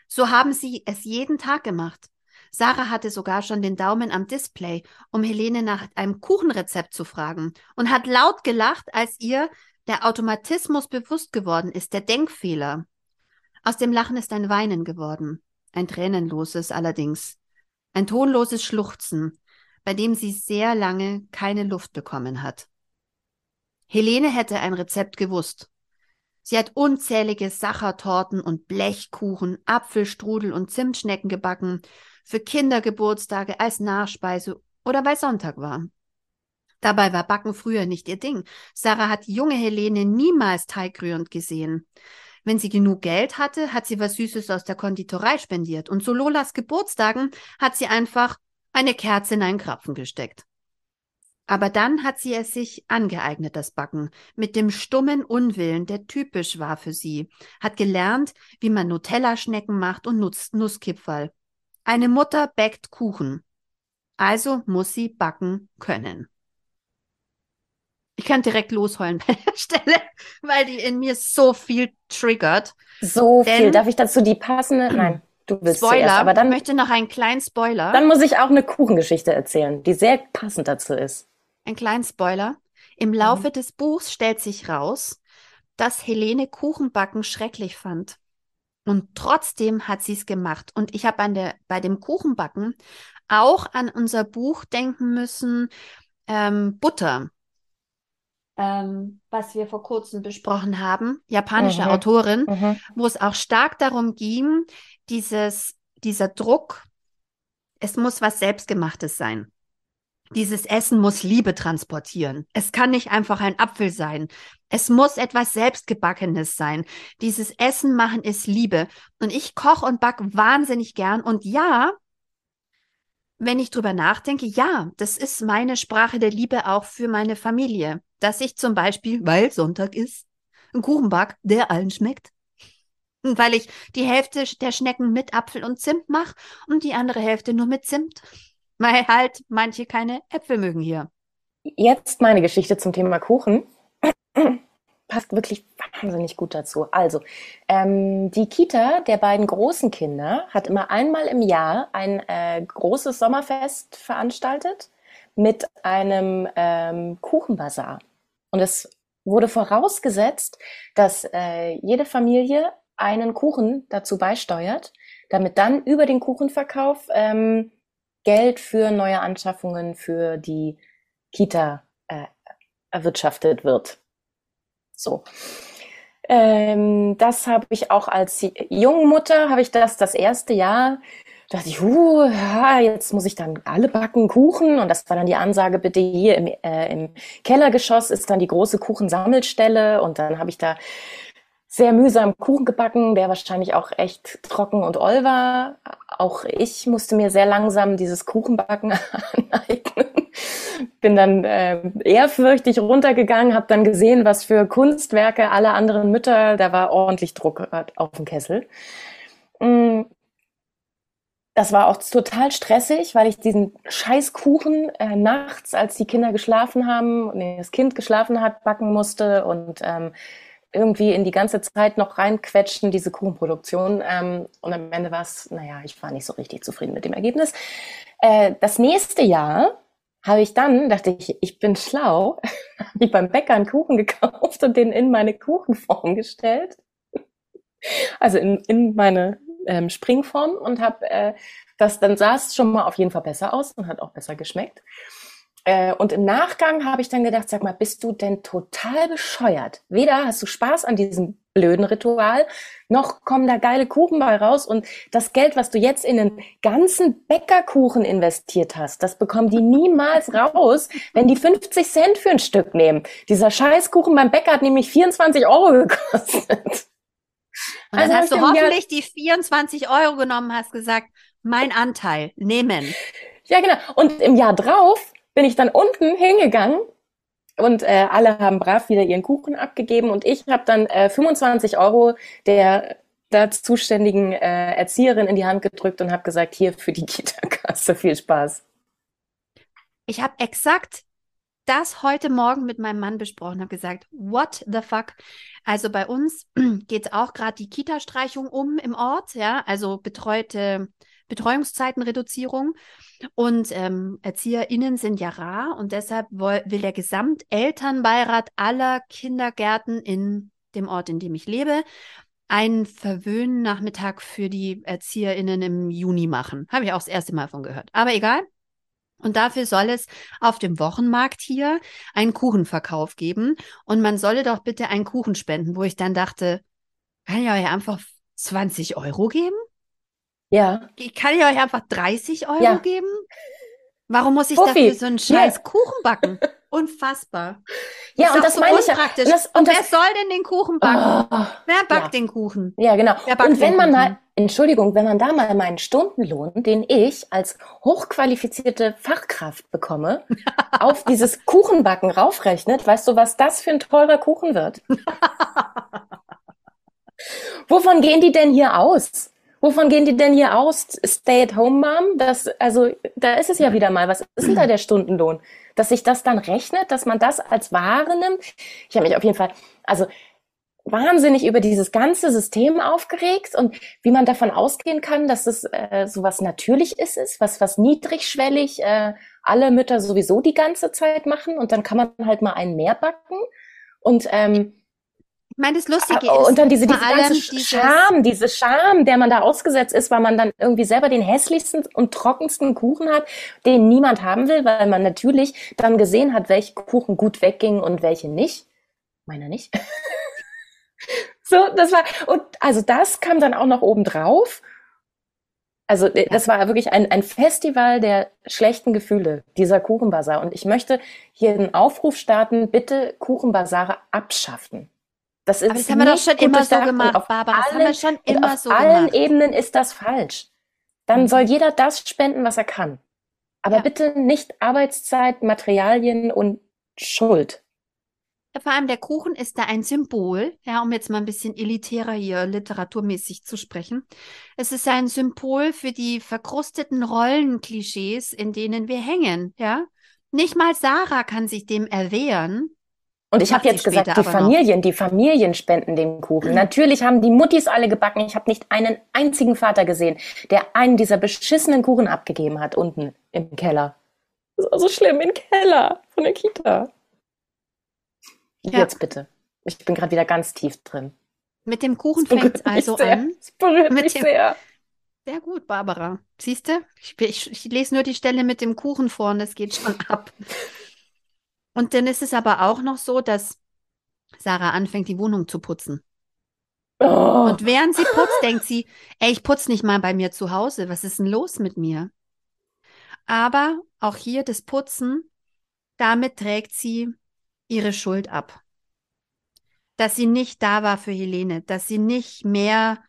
So haben sie es jeden Tag gemacht. Sarah hatte sogar schon den Daumen am Display, um Helene nach einem Kuchenrezept zu fragen und hat laut gelacht, als ihr der Automatismus bewusst geworden ist, der Denkfehler. Aus dem Lachen ist ein Weinen geworden, ein tränenloses allerdings, ein tonloses Schluchzen, bei dem sie sehr lange keine Luft bekommen hat. Helene hätte ein Rezept gewusst. Sie hat unzählige Sachertorten und Blechkuchen, Apfelstrudel und Zimtschnecken gebacken für Kindergeburtstage als Nachspeise oder weil Sonntag war. Dabei war Backen früher nicht ihr Ding. Sarah hat junge Helene niemals teigrührend gesehen. Wenn sie genug Geld hatte, hat sie was Süßes aus der Konditorei spendiert und zu Lolas Geburtstagen hat sie einfach eine Kerze in einen Krapfen gesteckt. Aber dann hat sie es sich angeeignet, das Backen, mit dem stummen Unwillen, der typisch war für sie, hat gelernt, wie man Nutella-Schnecken macht und Nuss Nusskipferl. Eine Mutter bäckt Kuchen. Also muss sie backen können. Ich kann direkt losheulen bei der Stelle, weil die in mir so viel triggert. So Denn, viel. Darf ich dazu die passende? Nein, du willst Spoiler. Zuerst, aber dann ich möchte noch einen kleinen Spoiler. Dann muss ich auch eine Kuchengeschichte erzählen, die sehr passend dazu ist. Ein kleinen Spoiler. Im Laufe mhm. des Buchs stellt sich raus, dass Helene Kuchenbacken schrecklich fand. Und trotzdem hat sie es gemacht. Und ich habe bei dem Kuchenbacken auch an unser Buch denken müssen, ähm, Butter, ähm, was wir vor kurzem besprochen haben, japanische mhm. Autorin, mhm. wo es auch stark darum ging, dieses, dieser Druck, Es muss was Selbstgemachtes sein. Dieses Essen muss Liebe transportieren. Es kann nicht einfach ein Apfel sein. Es muss etwas Selbstgebackenes sein. Dieses Essen machen ist Liebe. Und ich koche und back wahnsinnig gern. Und ja, wenn ich drüber nachdenke, ja, das ist meine Sprache der Liebe auch für meine Familie. Dass ich zum Beispiel, weil Sonntag ist, einen Kuchen back, der allen schmeckt. Und weil ich die Hälfte der Schnecken mit Apfel und Zimt mache und die andere Hälfte nur mit Zimt. Weil halt manche keine Äpfel mögen hier. Jetzt meine Geschichte zum Thema Kuchen. Passt wirklich wahnsinnig gut dazu. Also, ähm, die Kita der beiden großen Kinder hat immer einmal im Jahr ein äh, großes Sommerfest veranstaltet mit einem ähm, Kuchenbazar. Und es wurde vorausgesetzt, dass äh, jede Familie einen Kuchen dazu beisteuert, damit dann über den Kuchenverkauf ähm, Geld für neue Anschaffungen für die Kita äh, erwirtschaftet wird. So. Ähm, das habe ich auch als junge Mutter, habe ich das das erste Jahr, dachte ich, uh, jetzt muss ich dann alle backen Kuchen. Und das war dann die Ansage, bitte hier im, äh, im Kellergeschoss ist dann die große Kuchensammelstelle. Und dann habe ich da sehr mühsam Kuchen gebacken, der wahrscheinlich auch echt trocken und oll war. Auch ich musste mir sehr langsam dieses Kuchenbacken aneignen. Bin dann äh, ehrfürchtig runtergegangen, habe dann gesehen, was für Kunstwerke alle anderen Mütter, da war ordentlich Druck auf dem Kessel. Mm. Das war auch total stressig, weil ich diesen scheiß Kuchen äh, nachts, als die Kinder geschlafen haben und das Kind geschlafen hat, backen musste und ähm, irgendwie in die ganze Zeit noch reinquetschen, diese Kuchenproduktion. Ähm, und am Ende war es, naja, ich war nicht so richtig zufrieden mit dem Ergebnis. Äh, das nächste Jahr habe ich dann, dachte ich, ich bin schlau, habe ich beim Bäcker einen Kuchen gekauft und den in meine Kuchenform gestellt. Also in, in meine ähm, Springform und habe äh, das, dann sah es schon mal auf jeden Fall besser aus und hat auch besser geschmeckt. Äh, und im Nachgang habe ich dann gedacht, sag mal, bist du denn total bescheuert? Weder hast du Spaß an diesem blöden Ritual, noch kommen da geile Kuchen bei raus und das Geld, was du jetzt in den ganzen Bäckerkuchen investiert hast, das bekommen die niemals raus, wenn die 50 Cent für ein Stück nehmen. Dieser Scheißkuchen beim Bäcker hat nämlich 24 Euro gekostet. Also hast du hoffentlich die 24 Euro genommen, hast gesagt, mein Anteil nehmen. Ja, genau. Und im Jahr drauf bin ich dann unten hingegangen und äh, alle haben brav wieder ihren Kuchen abgegeben und ich habe dann äh, 25 Euro der da zuständigen äh, Erzieherin in die Hand gedrückt und habe gesagt, hier für die Kita-Kasse, viel Spaß. Ich habe exakt das heute Morgen mit meinem Mann besprochen, habe gesagt, what the fuck? Also bei uns geht auch gerade die Kita-Streichung um im Ort, ja, also betreute Betreuungszeitenreduzierung. Und ähm, ErzieherInnen sind ja rar und deshalb will, der Gesamtelternbeirat aller Kindergärten in dem Ort, in dem ich lebe, einen Verwöhnnachmittag für die ErzieherInnen im Juni machen. Habe ich auch das erste Mal von gehört. Aber egal. Und dafür soll es auf dem Wochenmarkt hier einen Kuchenverkauf geben. Und man solle doch bitte einen Kuchen spenden, wo ich dann dachte, kann ich euch einfach 20 Euro geben? Ja. Ich kann ich euch einfach 30 Euro ja. geben? Warum muss ich Fuffi. dafür so einen scheiß ja. Kuchen backen? Unfassbar. Ja, das und das so meine ich ja. Und, das, und, und wer soll denn den Kuchen backen? Oh, wer backt ja. den Kuchen? Ja, genau. Und wenn man mal, Entschuldigung, wenn man da mal meinen Stundenlohn, den ich als hochqualifizierte Fachkraft bekomme, auf dieses Kuchenbacken raufrechnet, weißt du, was das für ein teurer Kuchen wird? Wovon gehen die denn hier aus? Wovon gehen die denn hier aus? Stay-at-home-Mom? Das, also, da ist es ja wieder mal. Was ist denn da der Stundenlohn? Dass sich das dann rechnet, dass man das als Ware nimmt? Ich habe mich auf jeden Fall, also wahnsinnig über dieses ganze System aufgeregt und wie man davon ausgehen kann, dass es äh, so was Natürliches ist, was was niedrigschwellig äh, alle Mütter sowieso die ganze Zeit machen und dann kann man halt mal einen mehr backen und ähm, meine, das Lustige ah, ist. Und dann diese, diese ganze Scham, diese Scham, der man da ausgesetzt ist, weil man dann irgendwie selber den hässlichsten und trockensten Kuchen hat, den niemand haben will, weil man natürlich dann gesehen hat, welche Kuchen gut weggingen und welche nicht. Meiner nicht. so, das war, und also das kam dann auch noch oben drauf. Also äh, das war wirklich ein, ein Festival der schlechten Gefühle, dieser Kuchenbazar. Und ich möchte hier einen Aufruf starten, bitte Kuchenbazare abschaffen. Das, ist Aber das haben wir doch schon immer so gemacht, auf Barbara. Das allen, haben wir schon immer so gemacht. Auf allen Ebenen ist das falsch. Dann mhm. soll jeder das spenden, was er kann. Aber ja. bitte nicht Arbeitszeit, Materialien und Schuld. Ja, vor allem der Kuchen ist da ein Symbol, ja, um jetzt mal ein bisschen elitärer hier literaturmäßig zu sprechen. Es ist ein Symbol für die verkrusteten Rollenklischees, in denen wir hängen, ja. Nicht mal Sarah kann sich dem erwehren. Und ich habe jetzt gesagt, die Familien, noch. die Familien spenden den Kuchen. Natürlich haben die Muttis alle gebacken. Ich habe nicht einen einzigen Vater gesehen, der einen dieser beschissenen Kuchen abgegeben hat unten im Keller. Das ist so schlimm, im Keller von der Kita. Ja. Jetzt bitte. Ich bin gerade wieder ganz tief drin. Mit dem Kuchen fängt es also sehr. an. Es berührt mit mich dem, sehr. Sehr gut, Barbara. Siehst du? Ich, ich, ich, lese nur die Stelle mit dem Kuchen vor und das geht schon ab. Und dann ist es aber auch noch so, dass Sarah anfängt, die Wohnung zu putzen. Oh. Und während sie putzt, denkt sie, ey, ich putze nicht mal bei mir zu Hause. Was ist denn los mit mir? Aber auch hier das Putzen, damit trägt sie ihre Schuld ab. Dass sie nicht da war für Helene, dass sie nicht mehr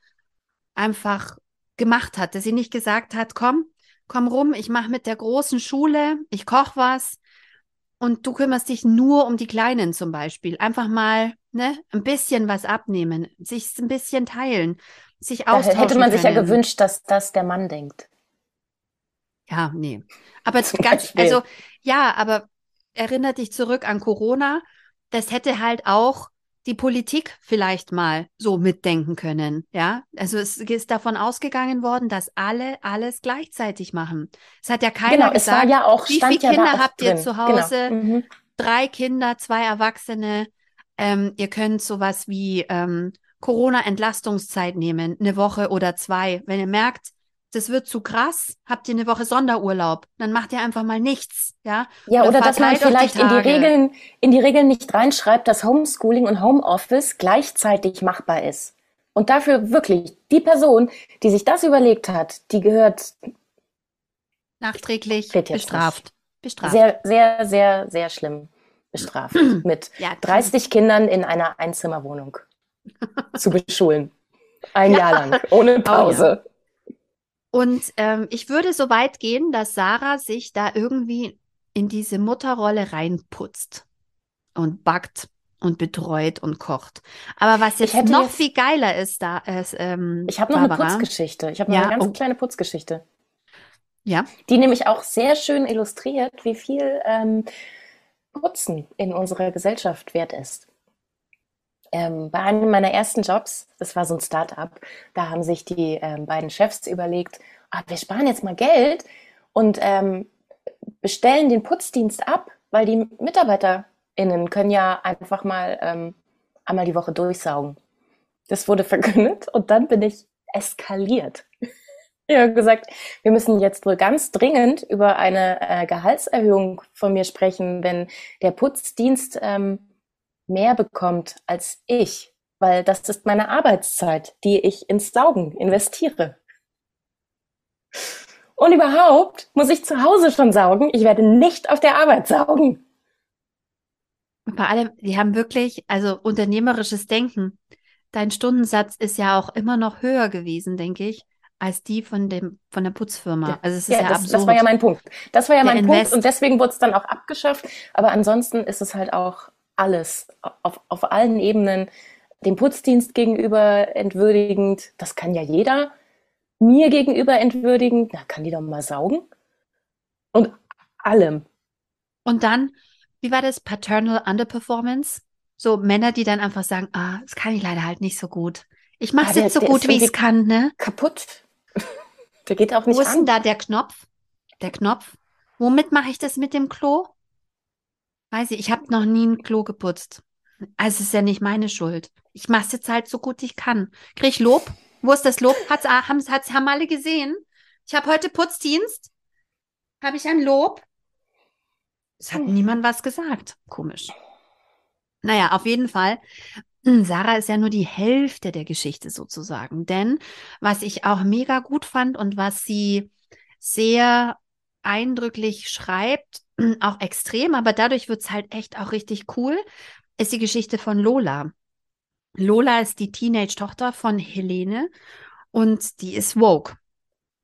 einfach gemacht hat, dass sie nicht gesagt hat, komm, komm rum, ich mache mit der großen Schule, ich koche was und du kümmerst dich nur um die Kleinen zum Beispiel. Einfach mal ne, ein bisschen was abnehmen, sich ein bisschen teilen, sich austauschen. Da hätte man sich ja gewünscht, dass das der Mann denkt. Ja, nee. Aber ganz, also ja, aber erinnert dich zurück an Corona. Das hätte halt auch die Politik vielleicht mal so mitdenken können. Ja, also es ist davon ausgegangen worden, dass alle alles gleichzeitig machen. Es hat ja keiner genau, gesagt, ja auch, wie viele Kinder ja habt drin. ihr zu genau. Hause? Genau. Mhm. Drei Kinder, zwei Erwachsene. Ähm, ihr könnt sowas wie ähm, Corona-Entlastungszeit nehmen, eine Woche oder zwei. Wenn ihr merkt, das wird zu krass, habt ihr eine Woche Sonderurlaub, dann macht ihr einfach mal nichts, ja? Ja, oder, oder dass man vielleicht die in die Regeln, in die Regeln nicht reinschreibt, dass Homeschooling und Homeoffice gleichzeitig machbar ist. Und dafür wirklich die Person, die sich das überlegt hat, die gehört nachträglich bestraft. bestraft. Sehr, sehr, sehr, sehr schlimm bestraft. Mit ja, 30 Kindern in einer Einzimmerwohnung zu beschulen. Ein ja. Jahr lang, ohne Pause. Oh, ja. Und ähm, ich würde so weit gehen, dass Sarah sich da irgendwie in diese Mutterrolle reinputzt und backt und betreut und kocht. Aber was jetzt noch jetzt, viel geiler ist, da ist ähm, ich habe noch Barbara. eine Putzgeschichte. Ich habe noch ja, eine ganz oh. kleine Putzgeschichte. Ja. Die nämlich auch sehr schön illustriert, wie viel ähm, Putzen in unserer Gesellschaft wert ist. Ähm, bei einem meiner ersten Jobs, das war so ein Start-up, da haben sich die ähm, beiden Chefs überlegt, ah, wir sparen jetzt mal Geld und ähm, bestellen den Putzdienst ab, weil die MitarbeiterInnen können ja einfach mal ähm, einmal die Woche durchsaugen. Das wurde verkündet und dann bin ich eskaliert. Ich habe gesagt, wir müssen jetzt wohl ganz dringend über eine äh, Gehaltserhöhung von mir sprechen, wenn der Putzdienst ähm, mehr bekommt als ich, weil das ist meine Arbeitszeit, die ich ins Saugen investiere. Und überhaupt muss ich zu Hause schon saugen. Ich werde nicht auf der Arbeit saugen. Und vor allem, die haben wirklich, also unternehmerisches Denken. Dein Stundensatz ist ja auch immer noch höher gewesen, denke ich, als die von dem von der Putzfirma. Ja. Also es ist ja, ja das, absurd. Das war ja mein Punkt. Das war ja der mein Invest. Punkt und deswegen wurde es dann auch abgeschafft. Aber ansonsten ist es halt auch alles, auf, auf allen Ebenen, dem Putzdienst gegenüber entwürdigend, das kann ja jeder, mir gegenüber entwürdigend, na, kann die doch mal saugen? Und allem. Und dann, wie war das? Paternal Underperformance? So Männer, die dann einfach sagen, ah, das kann ich leider halt nicht so gut. Ich mache es ah, jetzt so gut, wie ich es kann, ne? Kaputt. der geht auch nicht Wo ist denn da der Knopf? Der Knopf? Womit mache ich das mit dem Klo? Weiß ich, ich habe noch nie ein Klo geputzt. Also es ist ja nicht meine Schuld. Ich mache es jetzt halt so gut ich kann. Krieg ich Lob? Wo ist das Lob? Hat's, haben, hat's, haben alle gesehen? Ich habe heute Putzdienst. Habe ich ein Lob? Es hat hm. niemand was gesagt. Komisch. Naja, auf jeden Fall Hm, Sarah ist ja nur die Hälfte der Geschichte sozusagen. Denn was ich auch mega gut fand und was sie sehr eindrücklich schreibt, auch extrem, aber dadurch wird es halt echt auch richtig cool, ist die Geschichte von Lola. Lola ist die Teenage-Tochter von Helene und die ist woke.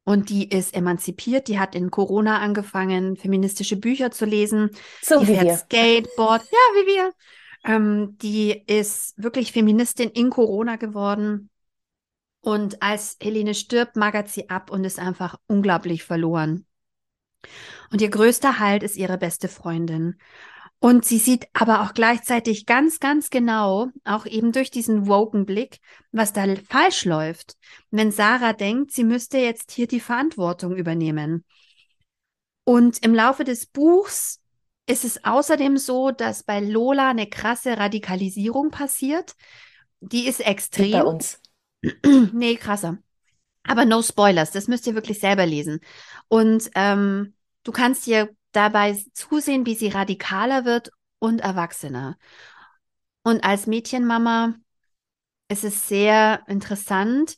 Und die ist emanzipiert, die hat in Corona angefangen, feministische Bücher zu lesen. So die wie fährt wir. Skateboard, ja, wie wir. Ähm, die ist wirklich Feministin in Corona geworden. Und als Helene stirbt, magert sie ab und ist einfach unglaublich verloren. Und ihr größter Halt ist ihre beste Freundin. Und sie sieht aber auch gleichzeitig ganz, ganz genau, auch eben durch diesen Woken-Blick, was da falsch läuft. Wenn Sarah denkt, sie müsste jetzt hier die Verantwortung übernehmen. Und im Laufe des Buchs ist es außerdem so, dass bei Lola eine krasse Radikalisierung passiert. Die ist extrem. Bei uns. nee, krasser. Aber no Spoilers, das müsst ihr wirklich selber lesen. Und ähm, du kannst dir dabei zusehen, wie sie radikaler wird und erwachsener. Und als Mädchenmama ist es sehr interessant,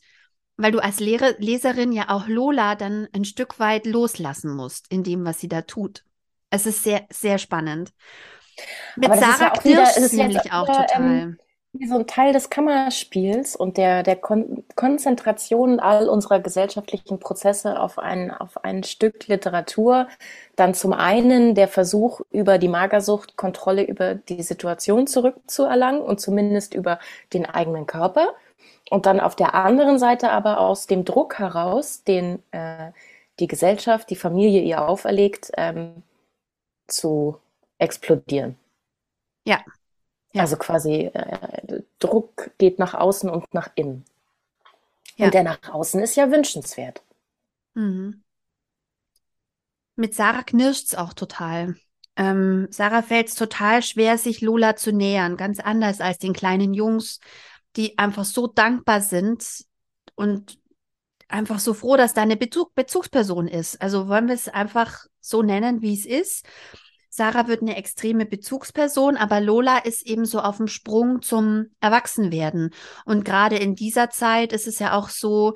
weil du als Lehre, Leserin ja auch Lola dann ein Stück weit loslassen musst in dem, was sie da tut. Es ist sehr, sehr spannend. Mit Sarah ja Knirsch ist es nämlich auch total. Ähm, wie so ein Teil des Kammerspiels und der, der Kon Konzentration all unserer gesellschaftlichen Prozesse auf ein, auf ein Stück Literatur. Dann zum einen der Versuch, über die Magersucht Kontrolle über die Situation zurückzuerlangen und zumindest über den eigenen Körper. Und dann auf der anderen Seite aber aus dem Druck heraus, den äh, die Gesellschaft, die Familie ihr auferlegt, ähm, zu explodieren. Ja, ja. Also quasi äh, Druck geht nach außen und nach innen. Ja. Und der nach außen ist ja wünschenswert. Mhm. Mit Sarah knirscht es auch total. Ähm, Sarah fällt es total schwer, sich Lola zu nähern, ganz anders als den kleinen Jungs, die einfach so dankbar sind und einfach so froh, dass da eine Bezug Bezugsperson ist. Also wollen wir es einfach so nennen, wie es ist. Sarah wird eine extreme Bezugsperson, aber Lola ist eben so auf dem Sprung zum Erwachsenwerden. Und gerade in dieser Zeit ist es ja auch so,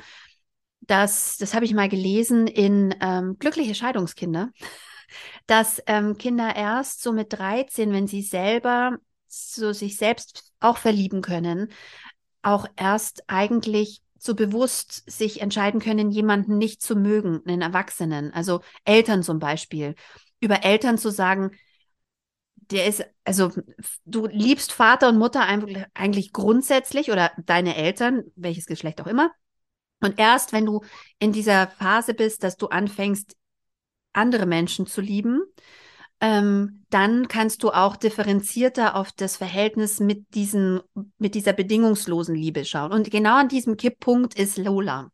dass, das habe ich mal gelesen in ähm, Glückliche Scheidungskinder, dass ähm, Kinder erst so mit 13, wenn sie selber so sich selbst auch verlieben können, auch erst eigentlich so bewusst sich entscheiden können, jemanden nicht zu mögen, einen Erwachsenen, also Eltern zum Beispiel über Eltern zu sagen, der ist, also du liebst Vater und Mutter eigentlich grundsätzlich oder deine Eltern, welches Geschlecht auch immer. Und erst wenn du in dieser Phase bist, dass du anfängst, andere Menschen zu lieben, ähm, dann kannst du auch differenzierter auf das Verhältnis mit diesen, mit dieser bedingungslosen Liebe schauen. Und genau an diesem Kipppunkt ist Lola.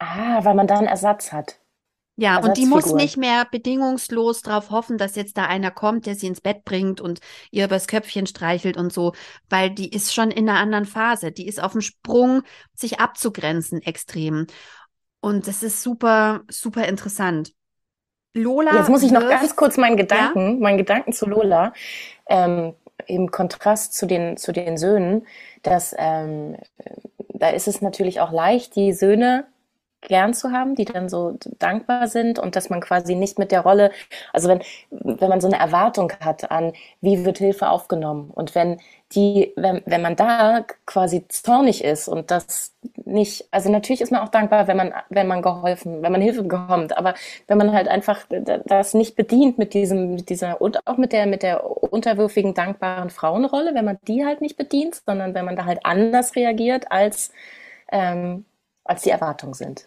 Ah, weil man da einen Ersatz hat. Ja, und die muss nicht mehr bedingungslos darauf hoffen, dass jetzt da einer kommt, der sie ins Bett bringt und ihr übers Köpfchen streichelt und so, weil die ist schon in einer anderen Phase. Die ist auf dem Sprung, sich abzugrenzen extrem. Und das ist super, super interessant. Lola. Jetzt muss ich noch ganz kurz meinen Gedanken, ja? meinen Gedanken zu Lola, ähm, im Kontrast zu den, zu den Söhnen, dass ähm, da ist es natürlich auch leicht, die Söhne gern zu haben, die dann so dankbar sind und dass man quasi nicht mit der Rolle, also wenn, wenn man so eine Erwartung hat an, wie wird Hilfe aufgenommen und wenn die, wenn, wenn man da quasi zornig ist und das nicht, also natürlich ist man auch dankbar, wenn man, wenn man geholfen, wenn man Hilfe bekommt, aber wenn man halt einfach das nicht bedient mit diesem, mit dieser und auch mit der, mit der unterwürfigen, dankbaren Frauenrolle, wenn man die halt nicht bedient, sondern wenn man da halt anders reagiert als, ähm, als die Erwartungen sind.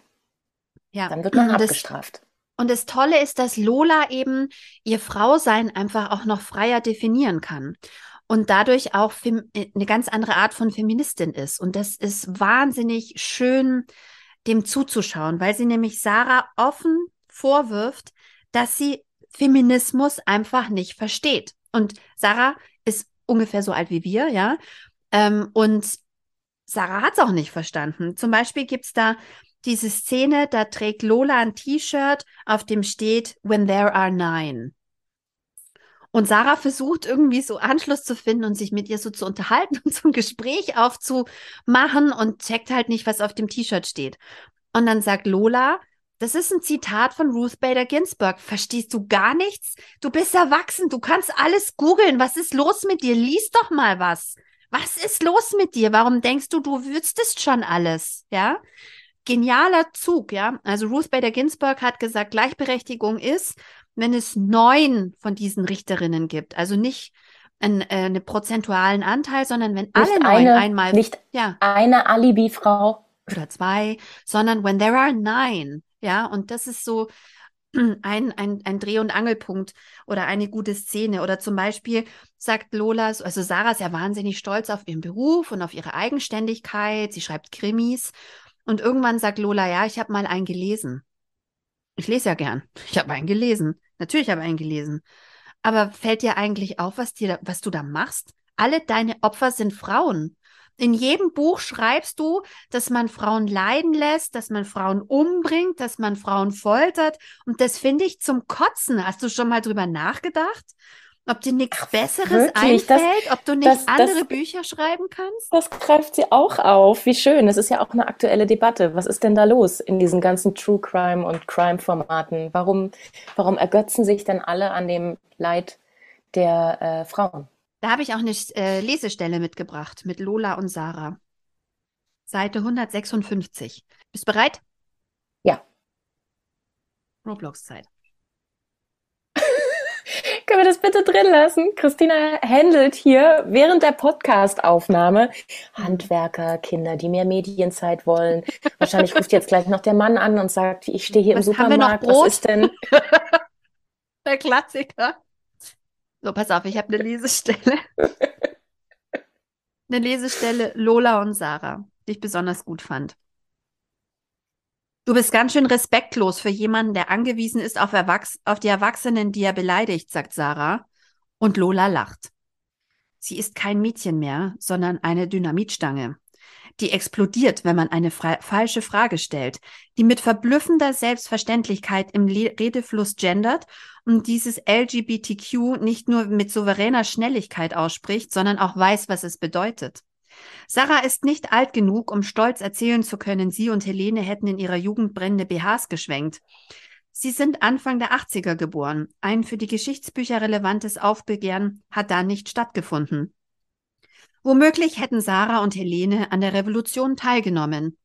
Ja. Dann wird man und abgestraft. Das, und das Tolle ist, dass Lola eben ihr Frausein einfach auch noch freier definieren kann und dadurch auch äh, eine ganz andere Art von Feministin ist. Und das ist wahnsinnig schön, dem zuzuschauen, weil sie nämlich Sarah offen vorwirft, dass sie Feminismus einfach nicht versteht. Und Sarah ist ungefähr so alt wie wir, ja. Ähm, und Sarah hat es auch nicht verstanden. Zum Beispiel gibt es da diese Szene, da trägt Lola ein T-Shirt, auf dem steht When There Are Nine. Und Sarah versucht irgendwie so Anschluss zu finden und sich mit ihr so zu unterhalten und zum Gespräch aufzumachen und checkt halt nicht, was auf dem T-Shirt steht. Und dann sagt Lola, das ist ein Zitat von Ruth Bader Ginsburg. Verstehst du gar nichts? Du bist erwachsen, du kannst alles googeln. Was ist los mit dir? Lies doch mal was. Was ist los mit dir? Warum denkst du, du wüsstest schon alles? Ja? Genialer Zug, ja? Also Ruth Bader Ginsburg hat gesagt, Gleichberechtigung ist, wenn es neun von diesen Richterinnen gibt. Also nicht einen, äh, einen prozentualen Anteil, sondern wenn nicht alle neun eine, einmal. Nicht ja. eine Alibi-Frau. Oder zwei, sondern when there are nine. Ja, und das ist so ein, ein, ein Dreh- und Angelpunkt oder eine gute Szene. Oder zum Beispiel sagt Lola, also Sarah ist ja wahnsinnig stolz auf ihren Beruf und auf ihre Eigenständigkeit. Sie schreibt Krimis. Und irgendwann sagt Lola, ja, ich habe mal einen gelesen. Ich lese ja gern. Ich habe einen gelesen. Natürlich habe ich einen gelesen. Aber fällt dir eigentlich auf, was, dir, was du da machst? Alle deine Opfer sind Frauen. In jedem Buch schreibst du, dass man Frauen leiden lässt, dass man Frauen umbringt, dass man Frauen foltert. Und das finde ich zum Kotzen. Hast du schon mal drüber nachgedacht? Ob dir nichts Besseres Wirklich? einfällt, das, ob du nicht das, andere das, Bücher schreiben kannst? Das greift sie auch auf. Wie schön. Das ist ja auch eine aktuelle Debatte. Was ist denn da los in diesen ganzen True Crime und Crime-Formaten? Warum, warum ergötzen sich denn alle an dem Leid der äh, Frauen? Da habe ich auch eine äh, Lesestelle mitgebracht mit Lola und Sarah. Seite 156. Bist bereit? Ja. Roblox-Zeit. Können wir das bitte drin lassen? Christina handelt hier während der Podcast-Aufnahme Handwerker, Kinder, die mehr Medienzeit wollen. Wahrscheinlich ruft jetzt gleich noch der Mann an und sagt, ich stehe hier Was im Supermarkt. Was ist denn? der Klassiker. So, pass auf, ich habe eine Lesestelle. eine Lesestelle Lola und Sarah, die ich besonders gut fand. Du bist ganz schön respektlos für jemanden, der angewiesen ist auf, Erwachs auf die Erwachsenen, die er beleidigt, sagt Sarah. Und Lola lacht. Sie ist kein Mädchen mehr, sondern eine Dynamitstange die explodiert, wenn man eine falsche Frage stellt, die mit verblüffender Selbstverständlichkeit im Le Redefluss gendert und dieses LGBTQ nicht nur mit souveräner Schnelligkeit ausspricht, sondern auch weiß, was es bedeutet. Sarah ist nicht alt genug, um stolz erzählen zu können, sie und Helene hätten in ihrer Jugend brennende BHs geschwenkt. Sie sind Anfang der 80er geboren. Ein für die Geschichtsbücher relevantes Aufbegehren hat da nicht stattgefunden. Womöglich hätten Sarah und Helene an der Revolution teilgenommen,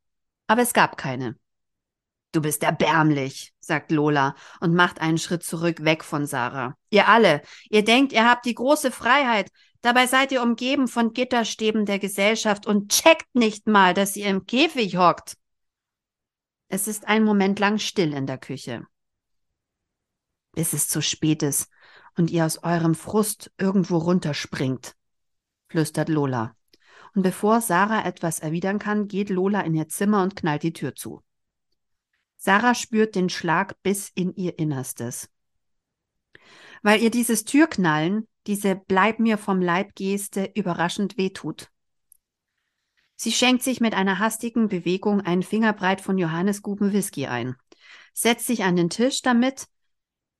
aber es gab keine. Du bist erbärmlich, sagt Lola und macht einen Schritt zurück weg von Sarah. Ihr alle, ihr denkt, ihr habt die große Freiheit, dabei seid ihr umgeben von Gitterstäben der Gesellschaft und checkt nicht mal, dass ihr im Käfig hockt. Es ist ein Moment lang still in der Küche. Bis es zu spät ist und ihr aus eurem Frust irgendwo runterspringt flüstert Lola. Und bevor Sarah etwas erwidern kann, geht Lola in ihr Zimmer und knallt die Tür zu. Sarah spürt den Schlag bis in ihr Innerstes. Weil ihr dieses Türknallen, diese Bleib mir vom Leib Geste überraschend wehtut. Sie schenkt sich mit einer hastigen Bewegung einen Fingerbreit von Johannesguben Whisky ein, setzt sich an den Tisch damit,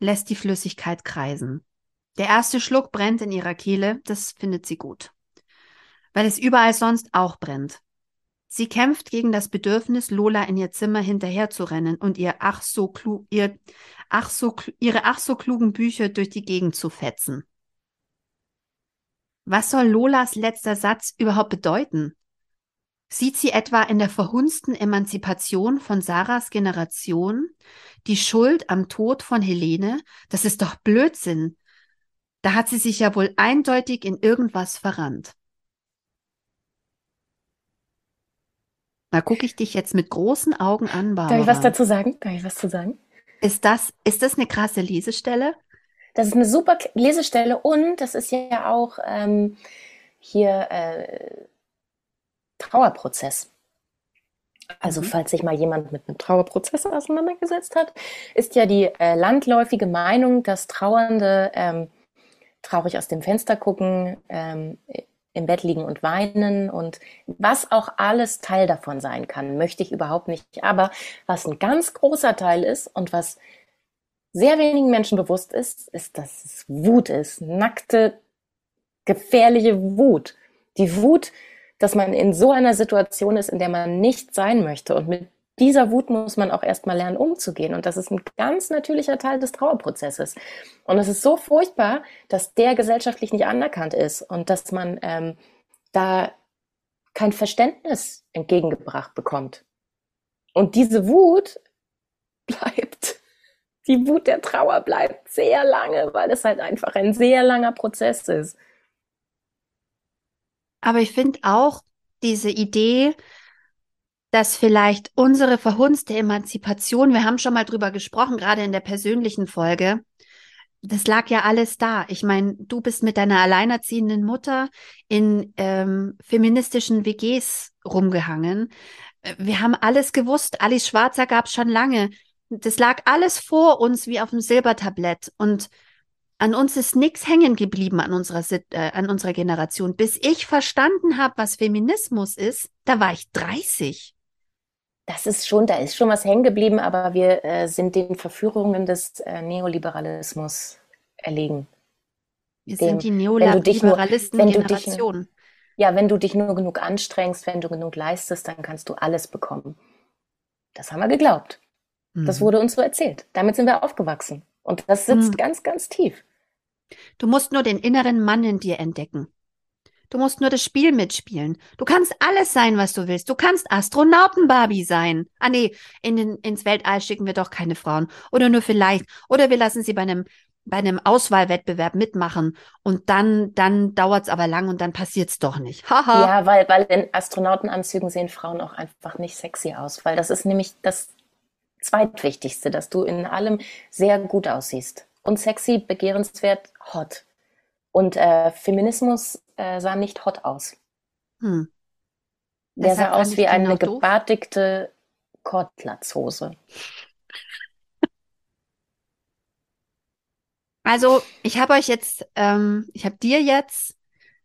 lässt die Flüssigkeit kreisen. Der erste Schluck brennt in ihrer Kehle, das findet sie gut weil es überall sonst auch brennt. Sie kämpft gegen das Bedürfnis, Lola in ihr Zimmer hinterherzurennen und ihr ach so klug, ihr ach so, ihre ach so klugen Bücher durch die Gegend zu fetzen. Was soll Lolas letzter Satz überhaupt bedeuten? Sieht sie etwa in der verhunzten Emanzipation von Sarahs Generation die Schuld am Tod von Helene? Das ist doch Blödsinn. Da hat sie sich ja wohl eindeutig in irgendwas verrannt. Da gucke ich dich jetzt mit großen Augen an, Barbara. Darf ich was dazu sagen? Darf ich was zu sagen? Ist das, ist das eine krasse Lesestelle? Das ist eine super Lesestelle und das ist ja auch ähm, hier äh, Trauerprozess. Also mhm. falls sich mal jemand mit einem Trauerprozess auseinandergesetzt hat, ist ja die äh, landläufige Meinung, dass Trauernde ähm, traurig aus dem Fenster gucken, ähm, im Bett liegen und weinen und was auch alles Teil davon sein kann, möchte ich überhaupt nicht. Aber was ein ganz großer Teil ist und was sehr wenigen Menschen bewusst ist, ist, dass es Wut ist. Nackte, gefährliche Wut. Die Wut, dass man in so einer Situation ist, in der man nicht sein möchte. Und mit dieser Wut muss man auch erstmal lernen, umzugehen. Und das ist ein ganz natürlicher Teil des Trauerprozesses. Und es ist so furchtbar, dass der gesellschaftlich nicht anerkannt ist und dass man ähm, da kein Verständnis entgegengebracht bekommt. Und diese Wut bleibt, die Wut der Trauer bleibt sehr lange, weil es halt einfach ein sehr langer Prozess ist. Aber ich finde auch diese Idee, dass vielleicht unsere verhunzte Emanzipation, wir haben schon mal drüber gesprochen, gerade in der persönlichen Folge, das lag ja alles da. Ich meine, du bist mit deiner alleinerziehenden Mutter in ähm, feministischen WGs rumgehangen. Wir haben alles gewusst. Alice Schwarzer gab es schon lange. Das lag alles vor uns wie auf dem Silbertablett. Und an uns ist nichts hängen geblieben an unserer, äh, an unserer Generation. Bis ich verstanden habe, was Feminismus ist, da war ich 30. Das ist schon, da ist schon was hängen geblieben, aber wir äh, sind den Verführungen des äh, Neoliberalismus erlegen. Wir Dem, sind die Neoliberalisten-Generation. Ja, wenn du dich nur genug anstrengst, wenn du genug leistest, dann kannst du alles bekommen. Das haben wir geglaubt. Mhm. Das wurde uns so erzählt. Damit sind wir aufgewachsen. Und das sitzt mhm. ganz, ganz tief. Du musst nur den inneren Mann in dir entdecken. Du musst nur das Spiel mitspielen. Du kannst alles sein, was du willst. Du kannst Astronauten-Barbie sein. Ah nee, in den, ins Weltall schicken wir doch keine Frauen. Oder nur vielleicht. Oder wir lassen sie bei einem, bei einem Auswahlwettbewerb mitmachen. Und dann, dann dauert's aber lang und dann passiert's doch nicht. Haha. ja, weil, weil in Astronautenanzügen sehen Frauen auch einfach nicht sexy aus. Weil das ist nämlich das zweitwichtigste, dass du in allem sehr gut aussiehst. Und sexy, begehrenswert, hot. Und äh, Feminismus äh, sah nicht hot aus. Hm. Der sah aus wie eine gebartigte Kotlatzhose. Also, ich habe euch jetzt, ähm, ich habe dir jetzt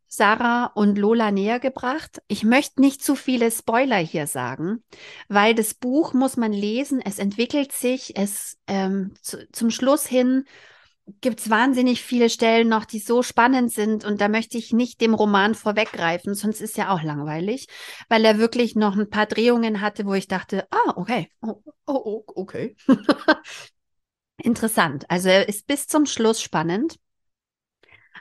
Sarah und Lola näher gebracht. Ich möchte nicht zu viele Spoiler hier sagen, weil das Buch muss man lesen. Es entwickelt sich, es ähm, zu, zum Schluss hin gibt es wahnsinnig viele Stellen noch, die so spannend sind und da möchte ich nicht dem Roman vorweggreifen, sonst ist ja auch langweilig, weil er wirklich noch ein paar Drehungen hatte, wo ich dachte, ah, okay, oh, oh, oh okay. Interessant. Also er ist bis zum Schluss spannend,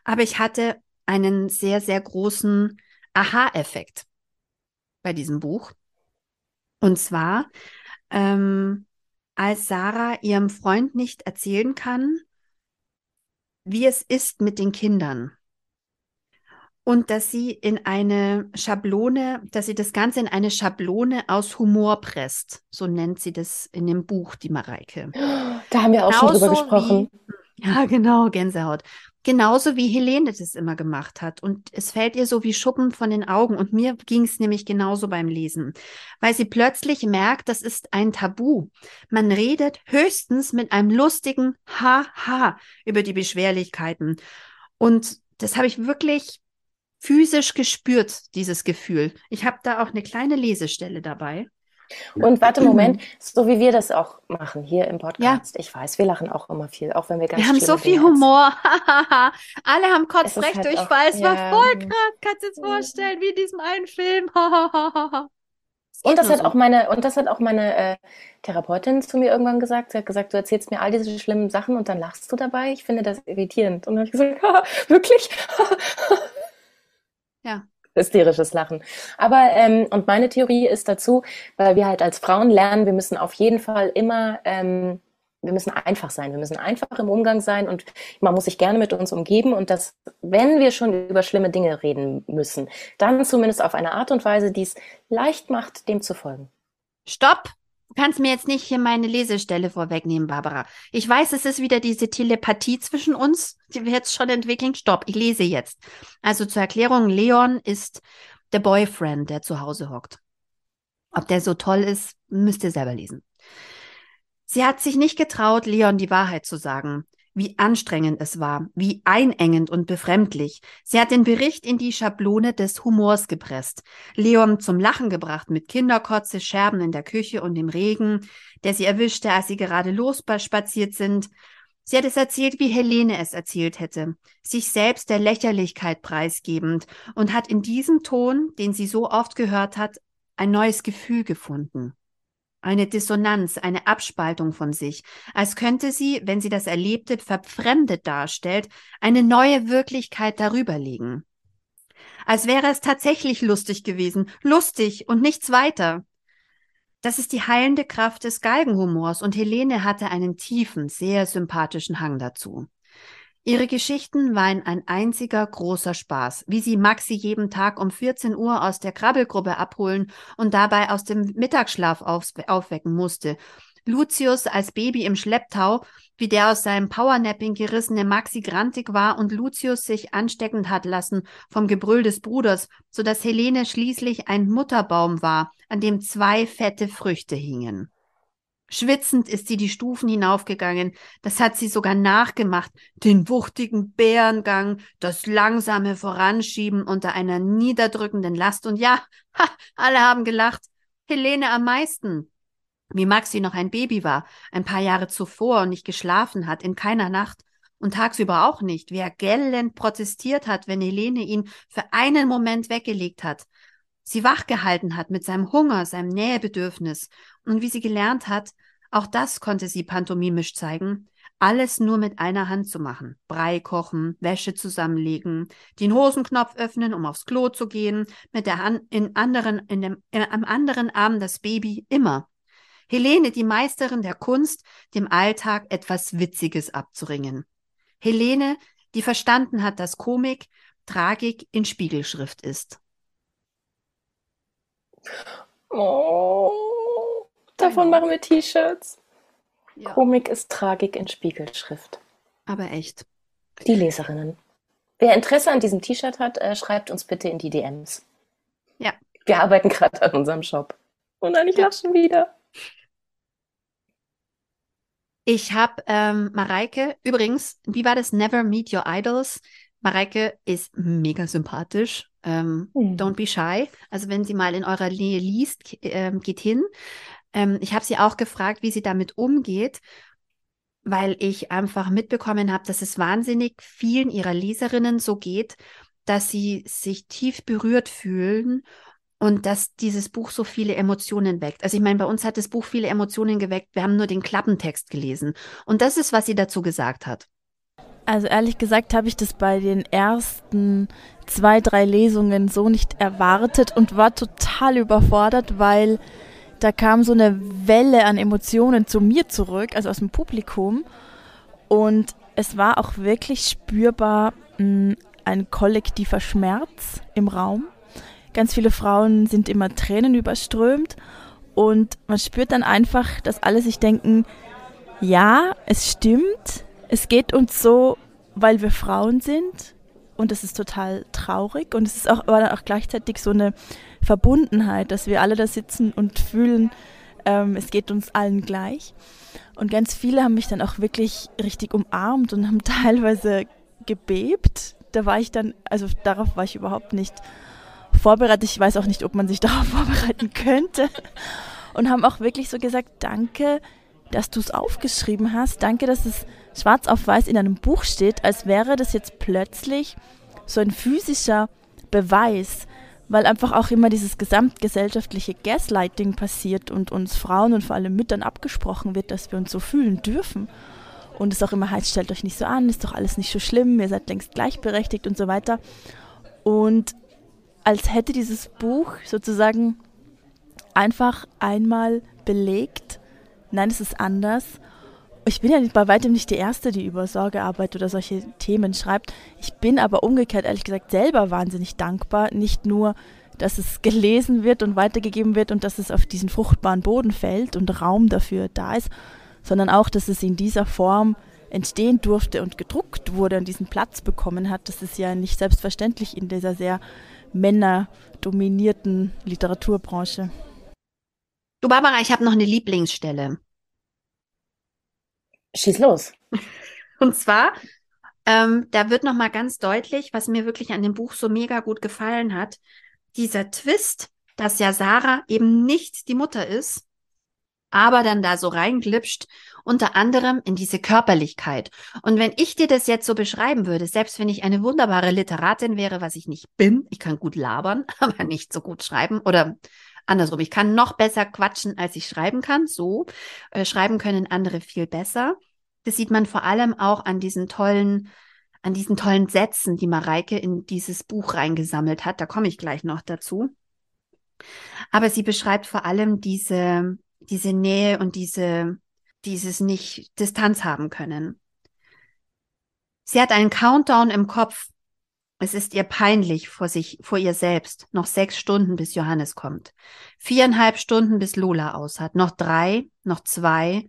aber ich hatte einen sehr, sehr großen Aha-Effekt bei diesem Buch. Und zwar, ähm, als Sarah ihrem Freund nicht erzählen kann, wie es ist mit den Kindern. Und dass sie in eine Schablone, dass sie das Ganze in eine Schablone aus Humor presst. So nennt sie das in dem Buch, die Mareike. Da haben wir auch Genauso schon drüber gesprochen. Wie, ja, genau, Gänsehaut. Genauso wie Helene das immer gemacht hat. Und es fällt ihr so wie Schuppen von den Augen. Und mir ging es nämlich genauso beim Lesen, weil sie plötzlich merkt, das ist ein Tabu. Man redet höchstens mit einem lustigen Ha-Ha über die Beschwerlichkeiten. Und das habe ich wirklich physisch gespürt, dieses Gefühl. Ich habe da auch eine kleine Lesestelle dabei. Und warte, Moment, so wie wir das auch machen hier im Podcast. Ja. Ich weiß, wir lachen auch immer viel, auch wenn wir ganz Wir haben so viel Dinge Humor. Alle haben Kotzbrechdurchfall. Halt es war ja. voll krass. Kannst du dir das vorstellen, wie in diesem einen Film. und das hat auch meine, und das hat auch meine äh, Therapeutin zu mir irgendwann gesagt. Sie hat gesagt, du erzählst mir all diese schlimmen Sachen und dann lachst du dabei. Ich finde das irritierend. Und dann habe ich gesagt, wirklich? ja hysterisches Lachen. Aber, ähm, und meine Theorie ist dazu, weil wir halt als Frauen lernen, wir müssen auf jeden Fall immer, ähm, wir müssen einfach sein, wir müssen einfach im Umgang sein und man muss sich gerne mit uns umgeben und dass, wenn wir schon über schlimme Dinge reden müssen, dann zumindest auf eine Art und Weise, die es leicht macht, dem zu folgen. Stopp! Kannst mir jetzt nicht hier meine Lesestelle vorwegnehmen, Barbara. Ich weiß, es ist wieder diese Telepathie zwischen uns, die wir jetzt schon entwickeln. Stopp, ich lese jetzt. Also zur Erklärung, Leon ist der Boyfriend, der zu Hause hockt. Ob der so toll ist, müsst ihr selber lesen. Sie hat sich nicht getraut, Leon die Wahrheit zu sagen wie anstrengend es war, wie einengend und befremdlich. Sie hat den Bericht in die Schablone des Humors gepresst, Leon zum Lachen gebracht mit Kinderkotze, Scherben in der Küche und dem Regen, der sie erwischte, als sie gerade losspaziert sind. Sie hat es erzählt, wie Helene es erzählt hätte, sich selbst der Lächerlichkeit preisgebend und hat in diesem Ton, den sie so oft gehört hat, ein neues Gefühl gefunden. Eine Dissonanz, eine Abspaltung von sich, als könnte sie, wenn sie das Erlebte verfremdet darstellt, eine neue Wirklichkeit darüberlegen. Als wäre es tatsächlich lustig gewesen, lustig und nichts weiter. Das ist die heilende Kraft des Galgenhumors und Helene hatte einen tiefen, sehr sympathischen Hang dazu. Ihre Geschichten waren ein einziger großer Spaß, wie sie Maxi jeden Tag um 14 Uhr aus der Krabbelgruppe abholen und dabei aus dem Mittagsschlaf aufwecken musste Lucius als Baby im Schlepptau, wie der aus seinem Powernapping gerissene Maxi grantig war und Lucius sich ansteckend hat lassen vom Gebrüll des Bruders, so dass Helene schließlich ein Mutterbaum war, an dem zwei fette Früchte hingen. Schwitzend ist sie die Stufen hinaufgegangen, das hat sie sogar nachgemacht, den wuchtigen Bärengang, das langsame Voranschieben unter einer niederdrückenden Last. Und ja, ha, alle haben gelacht, Helene am meisten. Wie Maxi noch ein Baby war, ein paar Jahre zuvor und nicht geschlafen hat, in keiner Nacht und tagsüber auch nicht, wie er gellend protestiert hat, wenn Helene ihn für einen Moment weggelegt hat, sie wachgehalten hat mit seinem Hunger, seinem Nähebedürfnis und wie sie gelernt hat, auch das konnte sie pantomimisch zeigen, alles nur mit einer Hand zu machen. Brei kochen, Wäsche zusammenlegen, den Hosenknopf öffnen, um aufs Klo zu gehen, mit der Hand in anderen, in dem, in, am anderen Arm das Baby, immer. Helene, die Meisterin der Kunst, dem Alltag etwas Witziges abzuringen. Helene, die verstanden hat, dass Komik Tragik in Spiegelschrift ist. Oh, davon machen wir T-Shirts. Ja. Komik ist Tragik in Spiegelschrift. Aber echt. Die Leserinnen. Wer Interesse an diesem T-Shirt hat, äh, schreibt uns bitte in die DMs. Ja. Wir arbeiten gerade an unserem Shop. Und dann ich ja. lache schon wieder. Ich habe ähm, Mareike, übrigens, wie war das? Never Meet Your Idols. Mareike ist mega sympathisch. Ähm, mhm. Don't be shy. Also wenn sie mal in eurer Nähe liest, äh, geht hin. Ähm, ich habe sie auch gefragt, wie sie damit umgeht, weil ich einfach mitbekommen habe, dass es wahnsinnig vielen ihrer Leserinnen so geht, dass sie sich tief berührt fühlen und dass dieses Buch so viele Emotionen weckt. Also ich meine, bei uns hat das Buch viele Emotionen geweckt. Wir haben nur den Klappentext gelesen. Und das ist, was sie dazu gesagt hat. Also ehrlich gesagt habe ich das bei den ersten zwei, drei Lesungen so nicht erwartet und war total überfordert, weil da kam so eine Welle an Emotionen zu mir zurück, also aus dem Publikum. Und es war auch wirklich spürbar mh, hm, ein kollektiver Schmerz im Raum. Ganz viele Frauen sind immer Tränen überströmt und man spürt dann einfach, dass alle sich denken, ja, es stimmt, es geht uns so, weil wir Frauen sind und das ist total traurig und es ist auch, aber auch gleichzeitig so eine Verbundenheit, dass wir alle da sitzen und fühlen, ähm, es geht uns allen gleich. Und ganz viele haben mich dann auch wirklich richtig umarmt und haben teilweise gebebt. Da war ich dann, also darauf war ich überhaupt nicht vorbereitet. Ich weiß auch nicht, ob man sich darauf vorbereiten könnte. Und haben auch wirklich so gesagt, danke, dass du es aufgeschrieben hast. Danke, dass es schwarz auf weiß in einem Buch steht, als wäre das jetzt plötzlich so ein physischer Beweis, weil einfach auch immer dieses gesamtgesellschaftliche Gaslighting passiert und uns Frauen und vor allem Müttern abgesprochen wird, dass wir uns so fühlen dürfen. Und es auch immer heißt, stellt euch nicht so an, ist doch alles nicht so schlimm, ihr seid längst gleichberechtigt und so weiter. Und als hätte dieses Buch sozusagen einfach einmal belegt, nein, es ist anders. Ich bin ja bei weitem nicht die Erste, die über Sorgearbeit oder solche Themen schreibt. Ich bin aber umgekehrt, ehrlich gesagt, selber wahnsinnig dankbar. Nicht nur, dass es gelesen wird und weitergegeben wird und dass es auf diesen fruchtbaren Boden fällt und Raum dafür da ist, sondern auch, dass es in dieser Form entstehen durfte und gedruckt wurde und diesen Platz bekommen hat. Das ist ja nicht selbstverständlich in dieser sehr männerdominierten Literaturbranche. Du Barbara, ich habe noch eine Lieblingsstelle. Schieß los. Und zwar, ähm, da wird noch mal ganz deutlich, was mir wirklich an dem Buch so mega gut gefallen hat, dieser Twist, dass ja Sarah eben nicht die Mutter ist, aber dann da so reinglitscht, unter anderem in diese Körperlichkeit. Und wenn ich dir das jetzt so beschreiben würde, selbst wenn ich eine wunderbare Literatin wäre, was ich nicht bin, ich kann gut labern, aber nicht so gut schreiben oder andersrum, ich kann noch besser quatschen, als ich schreiben kann, so äh, schreiben können andere viel besser. Das sieht man vor allem auch an diesen tollen an diesen tollen Sätzen, die Mareike in dieses Buch reingesammelt hat. Da komme ich gleich noch dazu. Aber sie beschreibt vor allem diese, diese Nähe und diese, dieses nicht Distanz haben können. Sie hat einen Countdown im Kopf. Es ist ihr peinlich vor sich, vor ihr selbst. Noch sechs Stunden, bis Johannes kommt. Viereinhalb Stunden, bis Lola aus hat. Noch drei, noch zwei.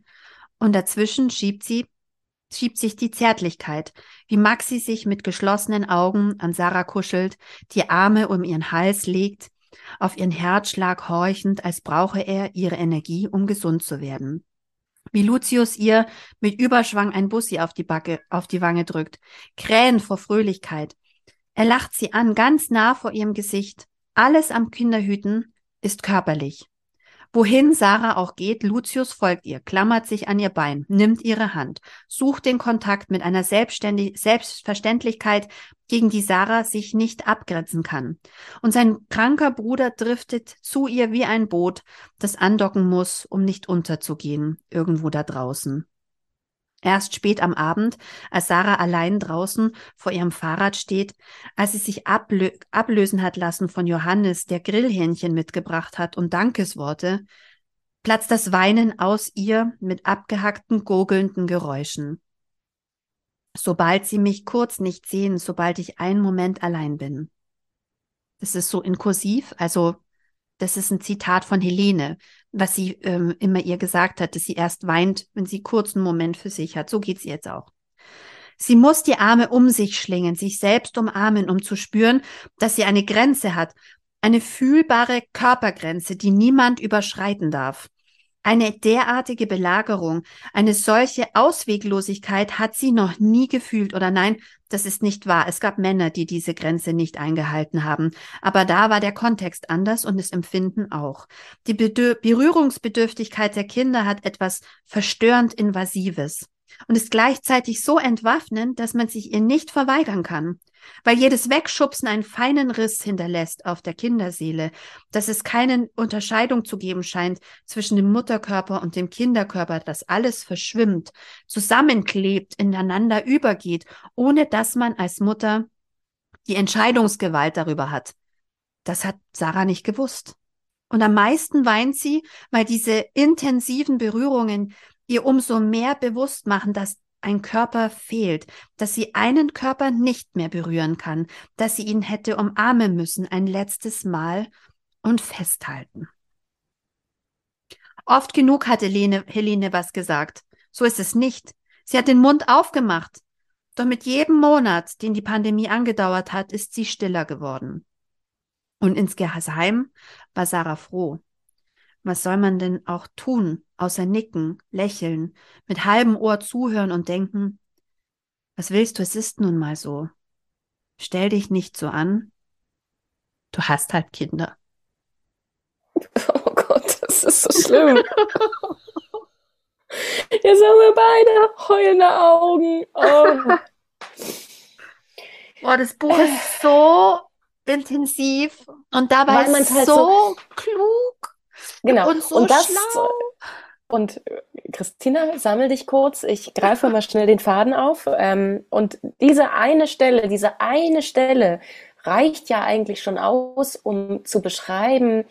Und dazwischen schiebt sie, schiebt sich die Zärtlichkeit, wie Maxi sich mit geschlossenen Augen an Sarah kuschelt, die Arme um ihren Hals legt, auf ihren Herzschlag horchend, als brauche er ihre Energie, um gesund zu werden. Wie Lucius ihr mit Überschwang ein Bussi auf die Backe, auf die Wange drückt, krähen vor Fröhlichkeit. Er lacht sie an, ganz nah vor ihrem Gesicht. Alles am Kinderhüten ist körperlich. Wohin Sarah auch geht, Lucius folgt ihr, klammert sich an ihr Bein, nimmt ihre Hand, sucht den Kontakt mit einer Selbstständig Selbstverständlichkeit, gegen die Sarah sich nicht abgrenzen kann. Und sein kranker Bruder driftet zu ihr wie ein Boot, das andocken muss, um nicht unterzugehen, irgendwo da draußen. Erst spät am Abend, als Sarah allein draußen vor ihrem Fahrrad steht, als sie sich ablö ablösen hat lassen von Johannes, der Grillhähnchen mitgebracht hat und Dankesworte, platzt das Weinen aus ihr mit abgehackten, gurgelnden Geräuschen. Sobald sie mich kurz nicht sehen, sobald ich einen Moment allein bin. Das ist so in Kursiv, also das ist ein Zitat von Helene, was sie ähm, immer ihr gesagt hat, dass sie erst weint, wenn sie kurzen Moment für sich hat. So geht's ihr jetzt auch. Sie muss die Arme um sich schlingen, sich selbst umarmen, um zu spüren, dass sie eine Grenze hat, eine fühlbare Körpergrenze, die niemand überschreiten darf. Eine derartige Belagerung, eine solche Ausweglosigkeit hat sie noch nie gefühlt oder nein, das ist nicht wahr. Es gab Männer, die diese Grenze nicht eingehalten haben. Aber da war der Kontext anders und das Empfinden auch. Die Bedür Berührungsbedürftigkeit der Kinder hat etwas verstörend Invasives und ist gleichzeitig so entwaffnend, dass man sich ihr nicht verweigern kann weil jedes Wegschubsen einen feinen Riss hinterlässt auf der Kinderseele, dass es keine Unterscheidung zu geben scheint zwischen dem Mutterkörper und dem Kinderkörper, dass alles verschwimmt, zusammenklebt, ineinander übergeht, ohne dass man als Mutter die Entscheidungsgewalt darüber hat. Das hat Sarah nicht gewusst. Und am meisten weint sie, weil diese intensiven Berührungen ihr umso mehr bewusst machen, dass ein Körper fehlt, dass sie einen Körper nicht mehr berühren kann, dass sie ihn hätte umarmen müssen ein letztes Mal und festhalten. Oft genug hatte Helene, Helene was gesagt. So ist es nicht. Sie hat den Mund aufgemacht. Doch mit jedem Monat, den die Pandemie angedauert hat, ist sie stiller geworden. Und insgeheim war Sarah froh. Was soll man denn auch tun, außer nicken, lächeln, mit halbem Ohr zuhören und denken, was willst du, es ist nun mal so. Stell dich nicht so an. Du hast halt Kinder. Oh Gott, das ist so schlimm. Jetzt haben wir beide heulende Augen. Oh. Boah, das Buch ist so intensiv und dabei ist halt so, so klug. Genau. Und, so und das, schlau. Und äh, Christina, sammel dich kurz. Ich greife mal schnell den Faden auf. Ähm, und diese eine Stelle, diese eine Stelle reicht ja eigentlich schon aus, um zu beschreiben,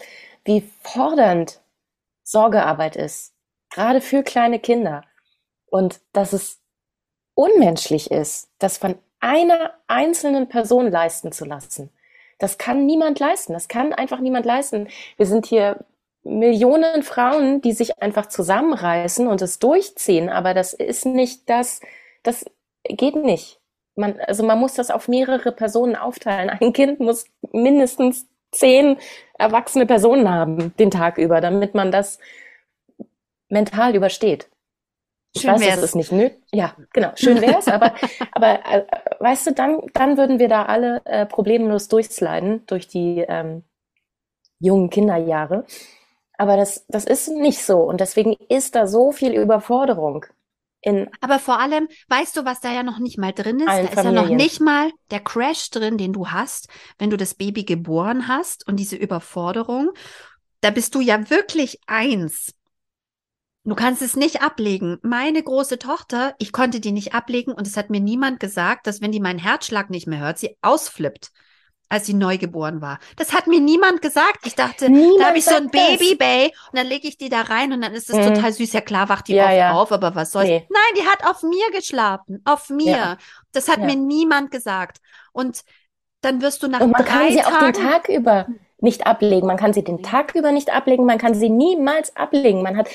wie fordernd Sorgearbeit ist. Gerade für kleine Kinder. Und dass es unmenschlich ist, das von einer einzelnen Person leisten zu lassen. Das kann niemand leisten. Das kann einfach niemand leisten. Wir sind hier Millionen Frauen, die sich einfach zusammenreißen und es durchziehen, aber das ist nicht das, das geht nicht. Man, also man muss das auf mehrere Personen aufteilen. Ein Kind muss mindestens zehn erwachsene Personen haben den Tag über, damit man das mental übersteht. Ich schön weiß, wär's. das ist nicht nötig. Ja, genau, schön wär's, aber, aber äh, weißt du, dann, dann würden wir da alle äh, problemlos durchsliden durch die ähm, jungen Kinderjahre. Aber das, das ist nicht so. Und deswegen ist da so viel Überforderung. In Aber vor allem, weißt du, was da ja noch nicht mal drin ist? Da ist Familien. ja noch nicht mal der Crash drin, den du hast, wenn du das Baby geboren hast und diese Überforderung. Da bist du ja wirklich eins. Du kannst es nicht ablegen. Meine große Tochter, ich konnte die nicht ablegen und es hat mir niemand gesagt, dass wenn die meinen Herzschlag nicht mehr hört, sie ausflippt als sie neu geboren war. Das hat mir niemand gesagt. Ich dachte, Niemand da habe ich so ein. Baby-Bay und dann lege ich die da rein und dann ist das Mhm. total süß. Ja klar, wacht die Ja, oft ja. auf, aber was soll's. Nee. Nein, die hat auf mir geschlafen. Auf mir. Ja. Das hat mir niemand gesagt. Und dann wirst du nach Und man drei kann sie auch den Tagen. Tag über nicht ablegen. Man kann sie den Tag über nicht ablegen. Man kann sie niemals ablegen. Man hat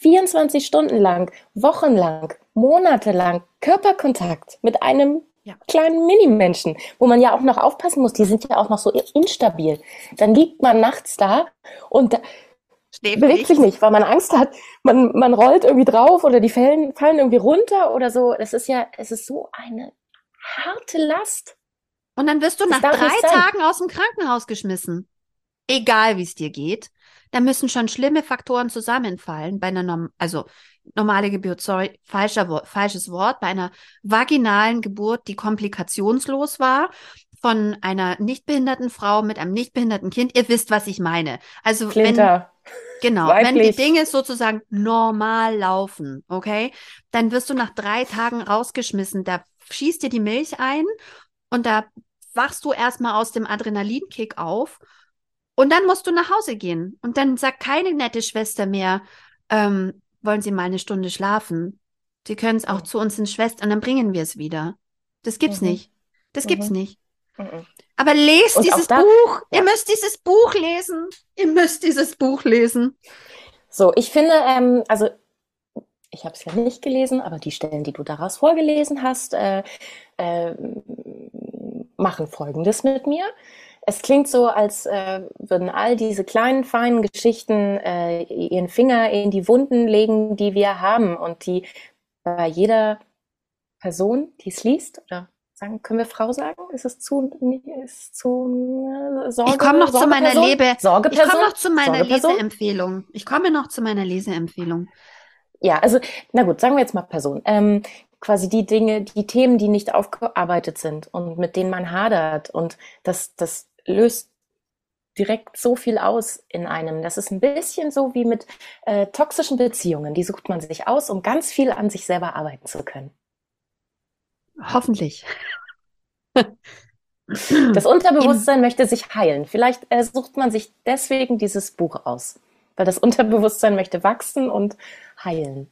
24 Stunden lang, wochenlang, monatelang Körperkontakt mit einem Ja. kleinen Minimenschen, wo man ja auch noch aufpassen muss. Die sind ja auch noch so instabil. Dann liegt man nachts da und da schläft bewegt nicht. sich nicht, weil man Angst hat. Man, man rollt irgendwie drauf oder die fallen, fallen irgendwie runter oder so. Das ist ja, es ist so eine harte Last. Und dann wirst du Das nach drei. Tagen aus dem Krankenhaus geschmissen. Egal, wie es dir geht. Da müssen schon schlimme Faktoren zusammenfallen bei einer, Norm also normale Geburt, sorry, falscher, falsches Wort, bei einer vaginalen Geburt, die komplikationslos war, von einer nicht behinderten Frau mit einem nicht behinderten Kind. Ihr wisst, was ich meine. Also wenn, Flinter. Genau, wenn die Weiblich. Dinge sozusagen normal laufen, okay, dann wirst du nach drei Tagen rausgeschmissen. Da schießt dir die Milch ein und da wachst du erstmal aus dem Adrenalinkick auf und dann musst du nach Hause gehen. Und dann sagt keine nette Schwester mehr, ähm, wollen Sie mal eine Stunde schlafen? Sie können es auch Mhm. zu uns in Schwester und dann bringen wir es wieder. Das gibt's Mhm. nicht. Das gibt's Mhm. nicht. Mhm. Aber lest Und dieses da- Buch. Ihr ja. müsst dieses Buch lesen. Ihr müsst dieses Buch lesen. So, ich finde, ähm, also ich habe es ja nicht gelesen, aber die Stellen, die du daraus vorgelesen hast, äh, äh, machen Folgendes mit mir. Es klingt so, als äh, würden all diese kleinen, feinen Geschichten äh, ihren Finger in die Wunden legen, die wir haben und die bei jeder Person, die es liest, oder sagen, können wir Frau sagen? Ist es zu, ist zu äh, Sorge? Ich komme noch zu meiner Sorgeperson? Ich komme noch zu meiner? Leseempfehlung. Ich komme noch zu meiner Leseempfehlung. Ja, also, na gut, sagen wir jetzt mal Person. Ähm, quasi die Dinge, die Themen, die nicht aufgearbeitet sind und mit denen man hadert. Und das, das löst direkt so viel aus in einem. Das ist ein bisschen so wie mit äh, toxischen Beziehungen. Die sucht man sich aus, um ganz viel an sich selber arbeiten zu können. Hoffentlich. Das Unterbewusstsein möchte sich heilen. Vielleicht äh, sucht man sich deswegen dieses Buch aus, weil das Unterbewusstsein möchte wachsen und heilen.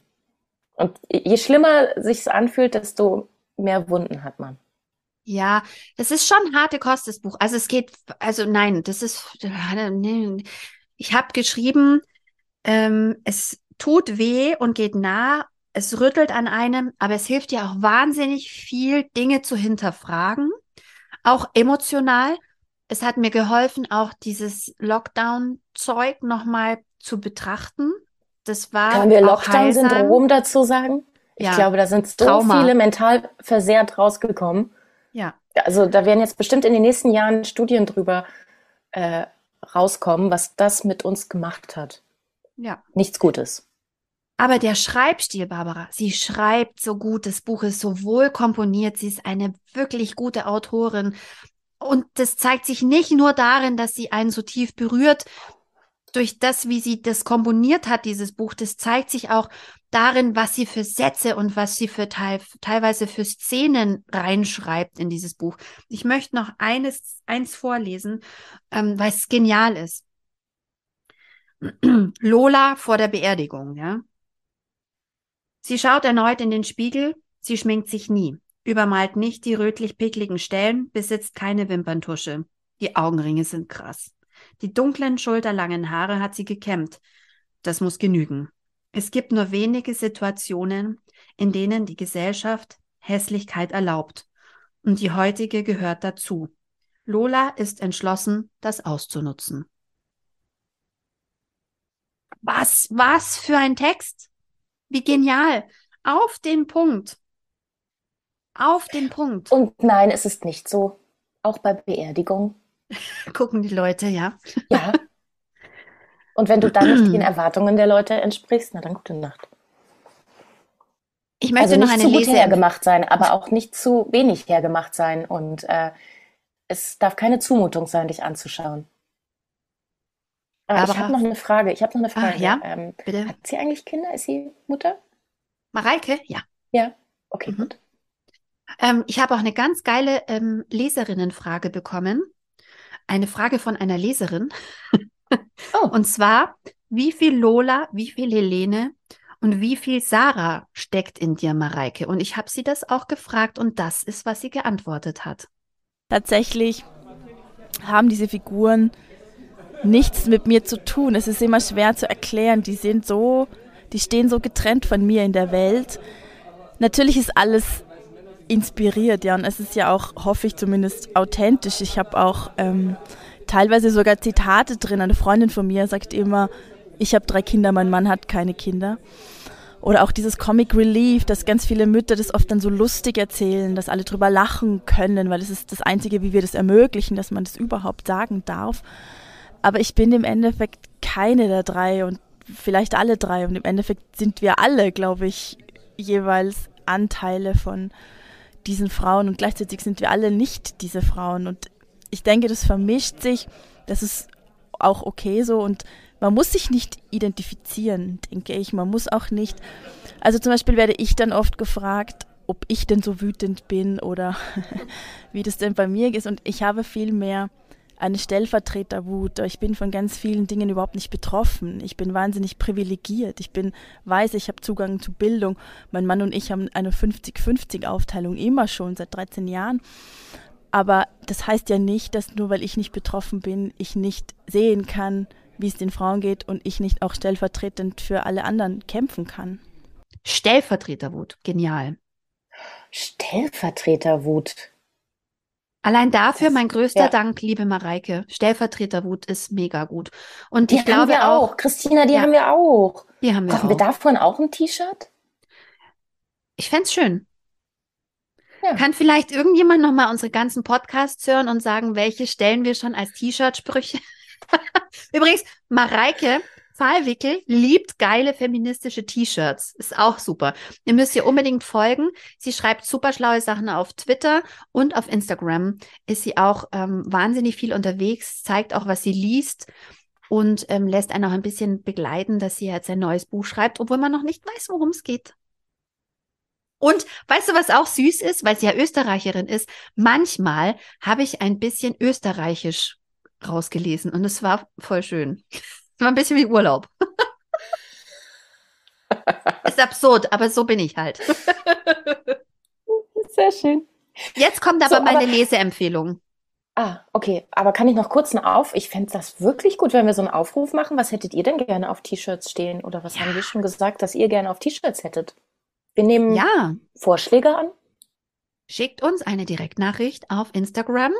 Und je schlimmer sich's anfühlt, desto mehr Wunden hat man. Ja, das ist schon harte Kost, das Buch. Also es geht, also nein, das ist, ich habe geschrieben, ähm, es tut weh und geht nah, es rüttelt an einem, aber es hilft dir auch wahnsinnig viel, Dinge zu hinterfragen, auch emotional. Es hat mir geholfen, auch dieses Lockdown-Zeug nochmal zu betrachten. Das war Können wir. Lockdown-Syndrom dazu sagen? Ich Ja. glaube, da sind so Trauma. viele mental versehrt rausgekommen. Also da werden jetzt bestimmt in den nächsten Jahren Studien drüber äh, rauskommen, was das mit uns gemacht hat. Ja. Nichts Gutes. Aber der Schreibstil, Barbara, sie schreibt so gut, das Buch ist so wohl komponiert, sie ist eine wirklich gute Autorin. Und das zeigt sich nicht nur darin, dass sie einen so tief berührt, durch das, wie sie das komponiert hat, dieses Buch, das zeigt sich auch darin, was sie für Sätze und was sie für teil, teilweise für Szenen reinschreibt in dieses Buch. Ich möchte noch eines, eins vorlesen, ähm, weil es genial ist. Lola vor der Beerdigung, ja. Sie schaut erneut in den Spiegel, sie schminkt sich nie, übermalt nicht die rötlich-pickligen Stellen, besitzt keine Wimperntusche. Die Augenringe sind krass. Die dunklen, schulterlangen Haare hat sie gekämmt. Das muss genügen. Es gibt nur wenige Situationen, in denen die Gesellschaft Hässlichkeit erlaubt. Und die heutige gehört dazu. Lola ist entschlossen, das auszunutzen. Was, was für ein Text? Wie genial. Auf den Punkt. Auf den Punkt. Und nein, es ist nicht so. Auch bei Beerdigung. Gucken die Leute, ja. Ja. Und wenn du dann nicht den Erwartungen der Leute entsprichst, na dann gute Nacht. Ich möchte also noch eine zu gut Lese hergemacht sein, aber auch nicht zu wenig hergemacht sein. Und äh, es darf keine Zumutung sein, dich anzuschauen. Aber, aber ich habe noch eine Frage. Ich habe noch eine Frage. Ah, ja, ähm, bitte. Hat sie eigentlich Kinder? Ist sie Mutter? Mareike? Ja. Ja. Okay, mhm. gut. Ähm, ich habe auch eine ganz geile ähm, Leserinnenfrage bekommen. Eine Frage von einer Leserin. oh. Und zwar, wie viel Lola, wie viel Helene und wie viel Sarah steckt in dir, Mareike? Und ich habe sie das auch gefragt und das ist, was sie geantwortet hat. Tatsächlich haben diese Figuren nichts mit mir zu tun. Es ist immer schwer zu erklären. Die sind so, die stehen so getrennt von mir in der Welt. Natürlich ist alles inspiriert, ja, und es ist ja auch, hoffe ich zumindest, authentisch. Ich habe auch ähm, teilweise sogar Zitate drin. Eine Freundin von mir sagt immer, ich habe drei Kinder, mein Mann hat keine Kinder. Oder auch dieses Comic Relief, dass ganz viele Mütter das oft dann so lustig erzählen, dass alle drüber lachen können, weil es ist das Einzige, wie wir das ermöglichen, dass man das überhaupt sagen darf. Aber ich bin im Endeffekt keine der drei und vielleicht alle drei. Und im Endeffekt sind wir alle, glaube ich, jeweils Anteile von diesen Frauen und gleichzeitig sind wir alle nicht diese Frauen. Und ich denke, das vermischt sich. Das ist auch okay so und man muss sich nicht identifizieren, denke ich. Man muss auch nicht. Also zum Beispiel werde ich dann oft gefragt, ob ich denn so wütend bin oder wie das denn bei mir ist. Und ich habe viel mehr eine Stellvertreterwut. Ich bin von ganz vielen Dingen überhaupt nicht betroffen. Ich bin wahnsinnig privilegiert. Ich bin weiß, ich habe Zugang zu Bildung. Mein Mann und ich haben eine 50-50-Aufteilung immer schon seit 13 Jahren. Aber das heißt ja nicht, dass nur weil ich nicht betroffen bin, ich nicht sehen kann, wie es den Frauen geht und ich nicht auch stellvertretend für alle anderen kämpfen kann. Stellvertreterwut, genial. Stellvertreterwut. Allein dafür mein größter ja. Dank, liebe Mareike. Stellvertreterwut ist mega gut. Und die ich glaube wir auch. auch. Christina, die ja. haben wir auch. Die haben wir Brauchen auch. wir davon auch ein T-Shirt? Ich fände schön. Ja. Kann vielleicht irgendjemand nochmal unsere ganzen Podcasts hören und sagen, welche stellen wir schon als T-Shirt-Sprüche? Übrigens, Mareike Pfahlwickel liebt geile feministische T-Shirts. Ist auch super. Ihr müsst ihr unbedingt folgen. Sie schreibt super schlaue Sachen auf Twitter und auf Instagram ist sie auch ähm, wahnsinnig viel unterwegs, zeigt auch, was sie liest und ähm, lässt einen auch ein bisschen begleiten, dass sie jetzt ein neues Buch schreibt, obwohl man noch nicht weiß, worum es geht. Und weißt du, was auch süß ist, weil sie ja Österreicherin ist? Manchmal habe ich ein bisschen österreichisch rausgelesen und es war voll schön. Es war ein bisschen wie Urlaub. ist absurd, aber so bin ich halt. Sehr schön. Jetzt kommt aber so, meine aber, Leseempfehlung. Ah, okay. Aber kann ich noch kurz einen Auf? Ich fände das wirklich gut, wenn wir so einen Aufruf machen. Was hättet ihr denn gerne auf T-Shirts stehen? Oder was ja. haben wir schon gesagt, dass ihr gerne auf T-Shirts hättet? Wir nehmen ja. Vorschläge an. Schickt uns eine Direktnachricht auf Instagram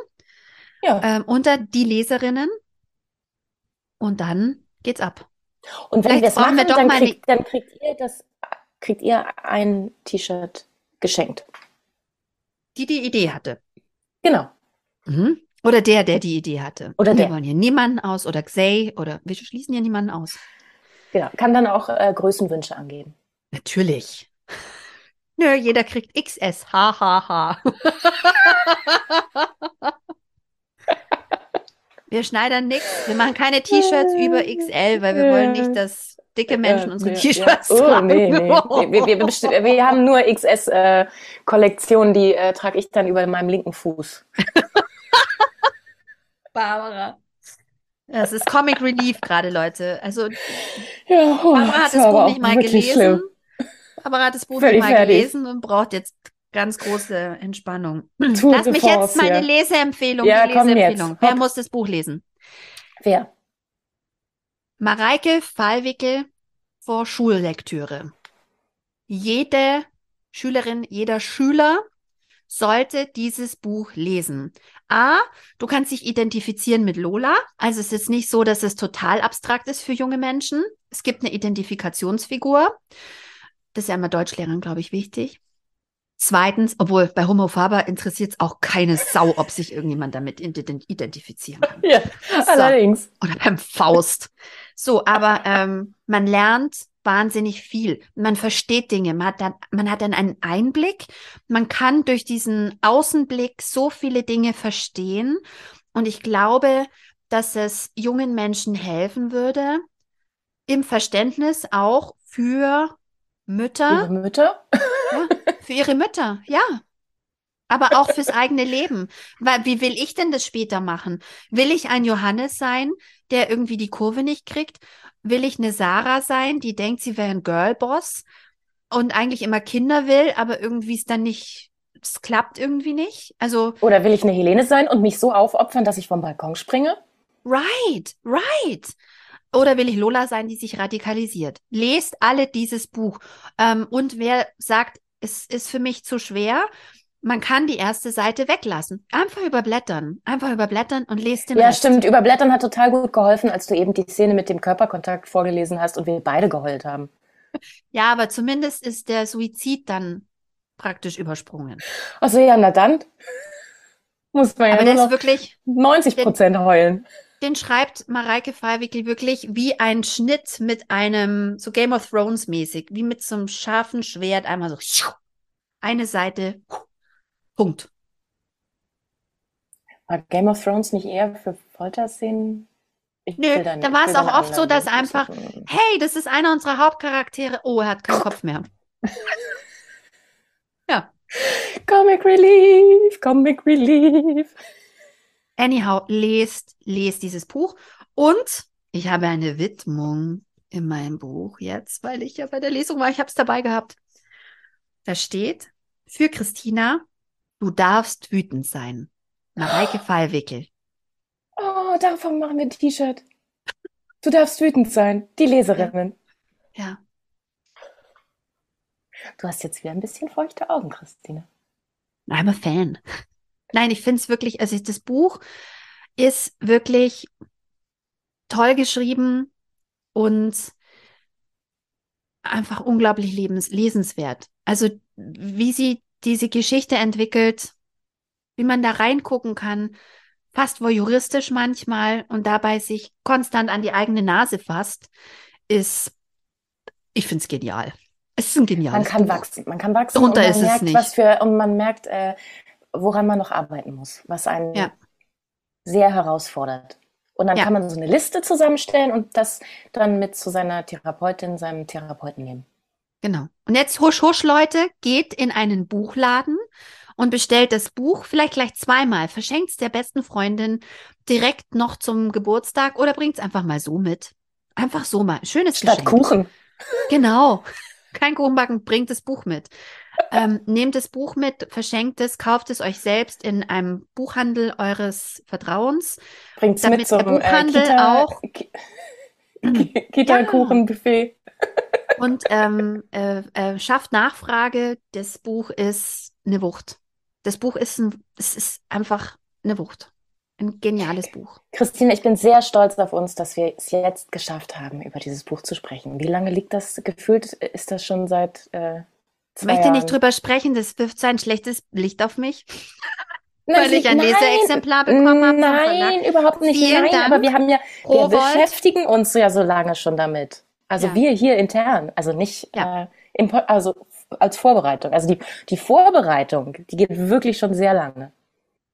ja. ähm, unter die Leserinnen. Und dann geht's ab. Und wenn wir das machen, wir dann, kriegt, dann kriegt ihr das, kriegt ihr ein T-Shirt geschenkt. Die die Idee hatte. Genau. Mhm. Oder der, der die Idee hatte. Oder wir der. wollen hier niemanden aus oder Xay oder wir schließen hier niemanden aus. Genau. Kann dann auch äh, Größenwünsche angeben. Natürlich. Nö, jeder kriegt XS. Ha, ha, ha. Wir schneidern nichts. Wir machen keine T-Shirts über XL, weil wir wollen nicht, dass dicke Menschen unsere T-Shirts ja. oh, tragen. Nee, nee. Wir, wir, wir, wir haben nur XS-Kollektionen, äh, die äh, trage ich dann über meinem linken Fuß. Barbara. Das ist Comic Relief gerade, Leute. Also ja, oh, Barbara hat das Buch nicht mal gelesen. Schlimm. Barbara hat das Buch nicht mal fertig. gelesen und braucht jetzt Ganz große Entspannung. Tour Lass mich jetzt meine ja. Leseempfehlung. Ja, Leseempfehlung. Wer muss das Buch lesen? Wer? Mareike Fallwickel vor Schullektüre. Jede Schülerin, jeder Schüler sollte dieses Buch lesen. A, du kannst dich identifizieren mit Lola. Also es ist nicht so, dass es total abstrakt ist für junge Menschen. Es gibt eine Identifikationsfigur. Das ist ja immer Deutschlehrern, glaube ich, wichtig. Zweitens, obwohl bei Homo Faber interessiert es auch keine Sau, ob sich irgendjemand damit identifizieren kann. Ja, so. allerdings. Oder beim Faust. So, aber ähm, man lernt wahnsinnig viel. Man versteht Dinge, man hat, dann, man hat dann einen Einblick. Man kann durch diesen Außenblick so viele Dinge verstehen. Und ich glaube, dass es jungen Menschen helfen würde, im Verständnis auch für Mütter. Ihre Mütter? Ja, für ihre Mütter, ja. Aber auch fürs eigene Leben. Weil, wie will ich denn das später machen? Will ich ein Johannes sein, der irgendwie die Kurve nicht kriegt? Will ich eine Sarah sein, die denkt, sie wäre ein Girlboss und eigentlich immer Kinder will, aber irgendwie es dann nicht, es klappt irgendwie nicht? Also. Oder will ich eine Helene sein und mich so aufopfern, dass ich vom Balkon springe? Right, right. Oder will ich Lola sein, die sich radikalisiert? Lest alle dieses Buch. Ähm, und wer sagt, es ist für mich zu schwer, man kann die erste Seite weglassen. Einfach überblättern. Einfach überblättern und lest den Ja, Rest. stimmt. Überblättern hat total gut geholfen, als du eben die Szene mit dem Körperkontakt vorgelesen hast und wir beide geheult haben. Ja, aber zumindest ist der Suizid dann praktisch übersprungen. Also ja, na dann muss man ja aber nur der ist noch wirklich 90 Prozent heulen. Den schreibt Mareike Fallwickel wirklich wie ein Schnitt mit einem, so Game of Thrones mäßig, wie mit so einem scharfen Schwert, einmal so eine Seite, Punkt. War Game of Thrones nicht eher für Folterszenen? Ich Nö, da, da war es auch oft so, dass einfach, hey, das ist einer unserer Hauptcharaktere. Oh, er hat keinen Kopf mehr. ja. Comic Relief, Comic Relief. Anyhow, lest, lest dieses Buch. Und ich habe eine Widmung in meinem Buch jetzt, weil ich ja bei der Lesung war. Ich habe es dabei gehabt. Da steht, für Christina, du darfst wütend sein. Mareike Fallwickel. Oh, davon machen wir ein T-Shirt. Du darfst wütend sein. Die Leserinnen. Ja. ja. Du hast jetzt wieder ein bisschen feuchte Augen, Christine. I'm a fan. Nein, ich finde es wirklich, also das Buch ist wirklich toll geschrieben und einfach unglaublich lebens lesenswert. Also wie sie diese Geschichte entwickelt, wie man da reingucken kann, fast voyeuristisch manchmal und dabei sich konstant an die eigene Nase fasst, ist, ich finde es genial. Es ist ein geniales Man kann Buch. wachsen, man kann wachsen Drunter man ist merkt, es nicht. was für, und man merkt, äh, woran man noch arbeiten muss, was einen Ja. sehr herausfordert. Und dann Ja. kann man so eine Liste zusammenstellen und das dann mit zu seiner Therapeutin, seinem Therapeuten nehmen. Genau. Und jetzt husch, husch, Leute, geht in einen Buchladen und bestellt das Buch vielleicht gleich zweimal. Verschenkt es der besten Freundin direkt noch zum Geburtstag oder bringt es einfach mal so mit. Einfach so mal. Schönes Statt Geschenk. Kuchen. Genau. Kein Kuchen backen, bringt das Buch mit. Ähm, nehmt das Buch mit, verschenkt es, kauft es euch selbst in einem Buchhandel eures Vertrauens. Bringt's Damit mit zum der Buchhandel äh, Kita, auch- Ki- Kita-Kuchen-Buffet. Und ähm, äh, äh, schafft Nachfrage. Das Buch ist eine Wucht. Das Buch ist, ein, es ist einfach eine Wucht. Ein geniales Buch. Christine, ich bin sehr stolz auf uns, dass wir es jetzt geschafft haben, über dieses Buch zu sprechen. Wie lange liegt das gefühlt? Ist das schon seit äh, Ich möchte Jahren? nicht drüber sprechen, das wirft so ein schlechtes Licht auf mich, Nein, weil ich ein nein, Leseexemplar bekommen habe. Nein, überhaupt nicht. Vielen nein, Dank. aber wir haben ja, wir Rowold. beschäftigen uns ja so lange schon damit. Also Ja. wir hier intern, also nicht Ja. äh, im, also als Vorbereitung. Also die, die Vorbereitung, die geht wirklich schon sehr lange.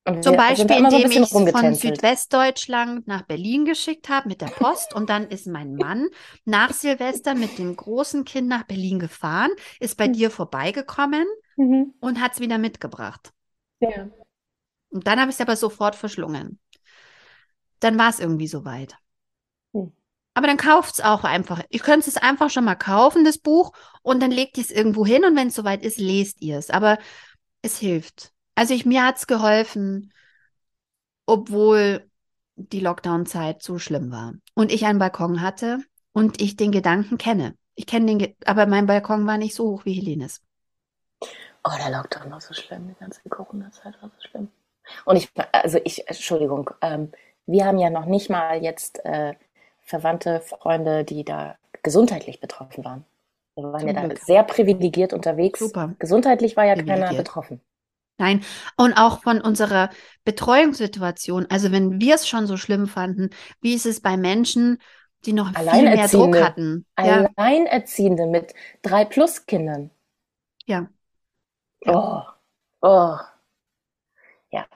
Und Zum wir Beispiel, so indem bisschen ich es von. Südwestdeutschland nach Berlin geschickt habe mit der Post und dann ist mein Mann nach Silvester mit dem großen Kind nach Berlin gefahren, ist bei Mhm. dir vorbeigekommen Mhm. und hat es wieder mitgebracht. Ja. Und dann habe ich es aber sofort verschlungen. Dann war es irgendwie soweit. Hm. Aber dann kauft es auch einfach. Ihr könnt es einfach schon mal kaufen, das Buch, und dann legt ihr es irgendwo hin und wenn es soweit ist, lest ihr es. Aber es hilft. Also ich, mir hat es geholfen, obwohl die Lockdown-Zeit so schlimm war. Und ich einen Balkon hatte und ich den Gedanken kenne. Ich kenne den, Ge aber mein Balkon war nicht so hoch wie Helenes. Oh, der Lockdown war so schlimm, die ganze Corona-Zeit war so schlimm. Und ich, also ich, Entschuldigung, ähm, wir haben ja noch nicht mal jetzt äh, Verwandte, Freunde, die da gesundheitlich betroffen waren. Wir waren Zum ja da sehr privilegiert unterwegs. Super. Gesundheitlich war ja keiner betroffen. Nein, und auch von unserer Betreuungssituation. Also wenn wir es schon so schlimm fanden, wie ist es bei Menschen, die noch viel mehr Druck hatten? Alleinerziehende ja. mit drei Plus-Kindern. Ja. ja. Oh, oh. Ja.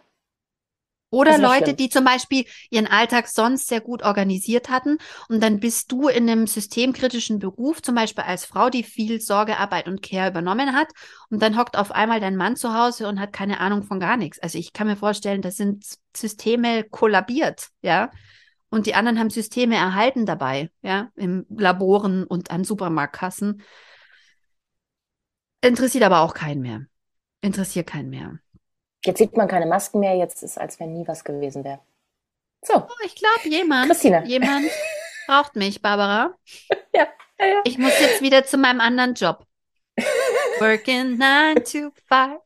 Oder Leute, schlimm. die zum Beispiel ihren Alltag sonst sehr gut organisiert hatten und dann bist du in einem systemkritischen Beruf, zum Beispiel als Frau, die viel Sorgearbeit und Care übernommen hat und dann hockt auf einmal dein Mann zu Hause und hat keine Ahnung von gar nichts. Also ich kann mir vorstellen, da sind Systeme kollabiert, ja. Und die anderen haben Systeme erhalten dabei, ja, im Laboren und an Supermarktkassen. Interessiert aber auch keinen mehr. Interessiert keinen mehr. Jetzt sieht man keine Masken mehr, jetzt ist, als wenn nie was gewesen wäre. So. Oh, ich glaube, jemand, Christina. jemand braucht mich, Barbara. ja, ja, ja. Ich muss jetzt wieder zu meinem anderen Job. Working nine to five.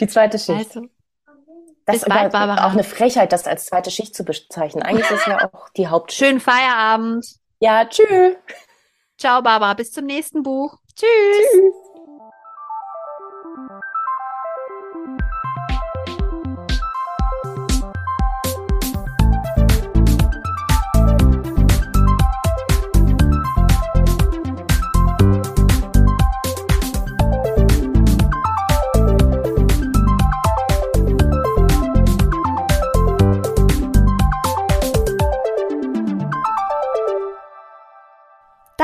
Die zweite Schicht. Also, das ist bald, auch eine Frechheit, das als zweite Schicht zu bezeichnen. Eigentlich ist es ja auch die Hauptschicht. Schönen Feierabend. Ja, tschüss. Ciao, Barbara. Bis zum nächsten Buch. Tschüss. tschüss.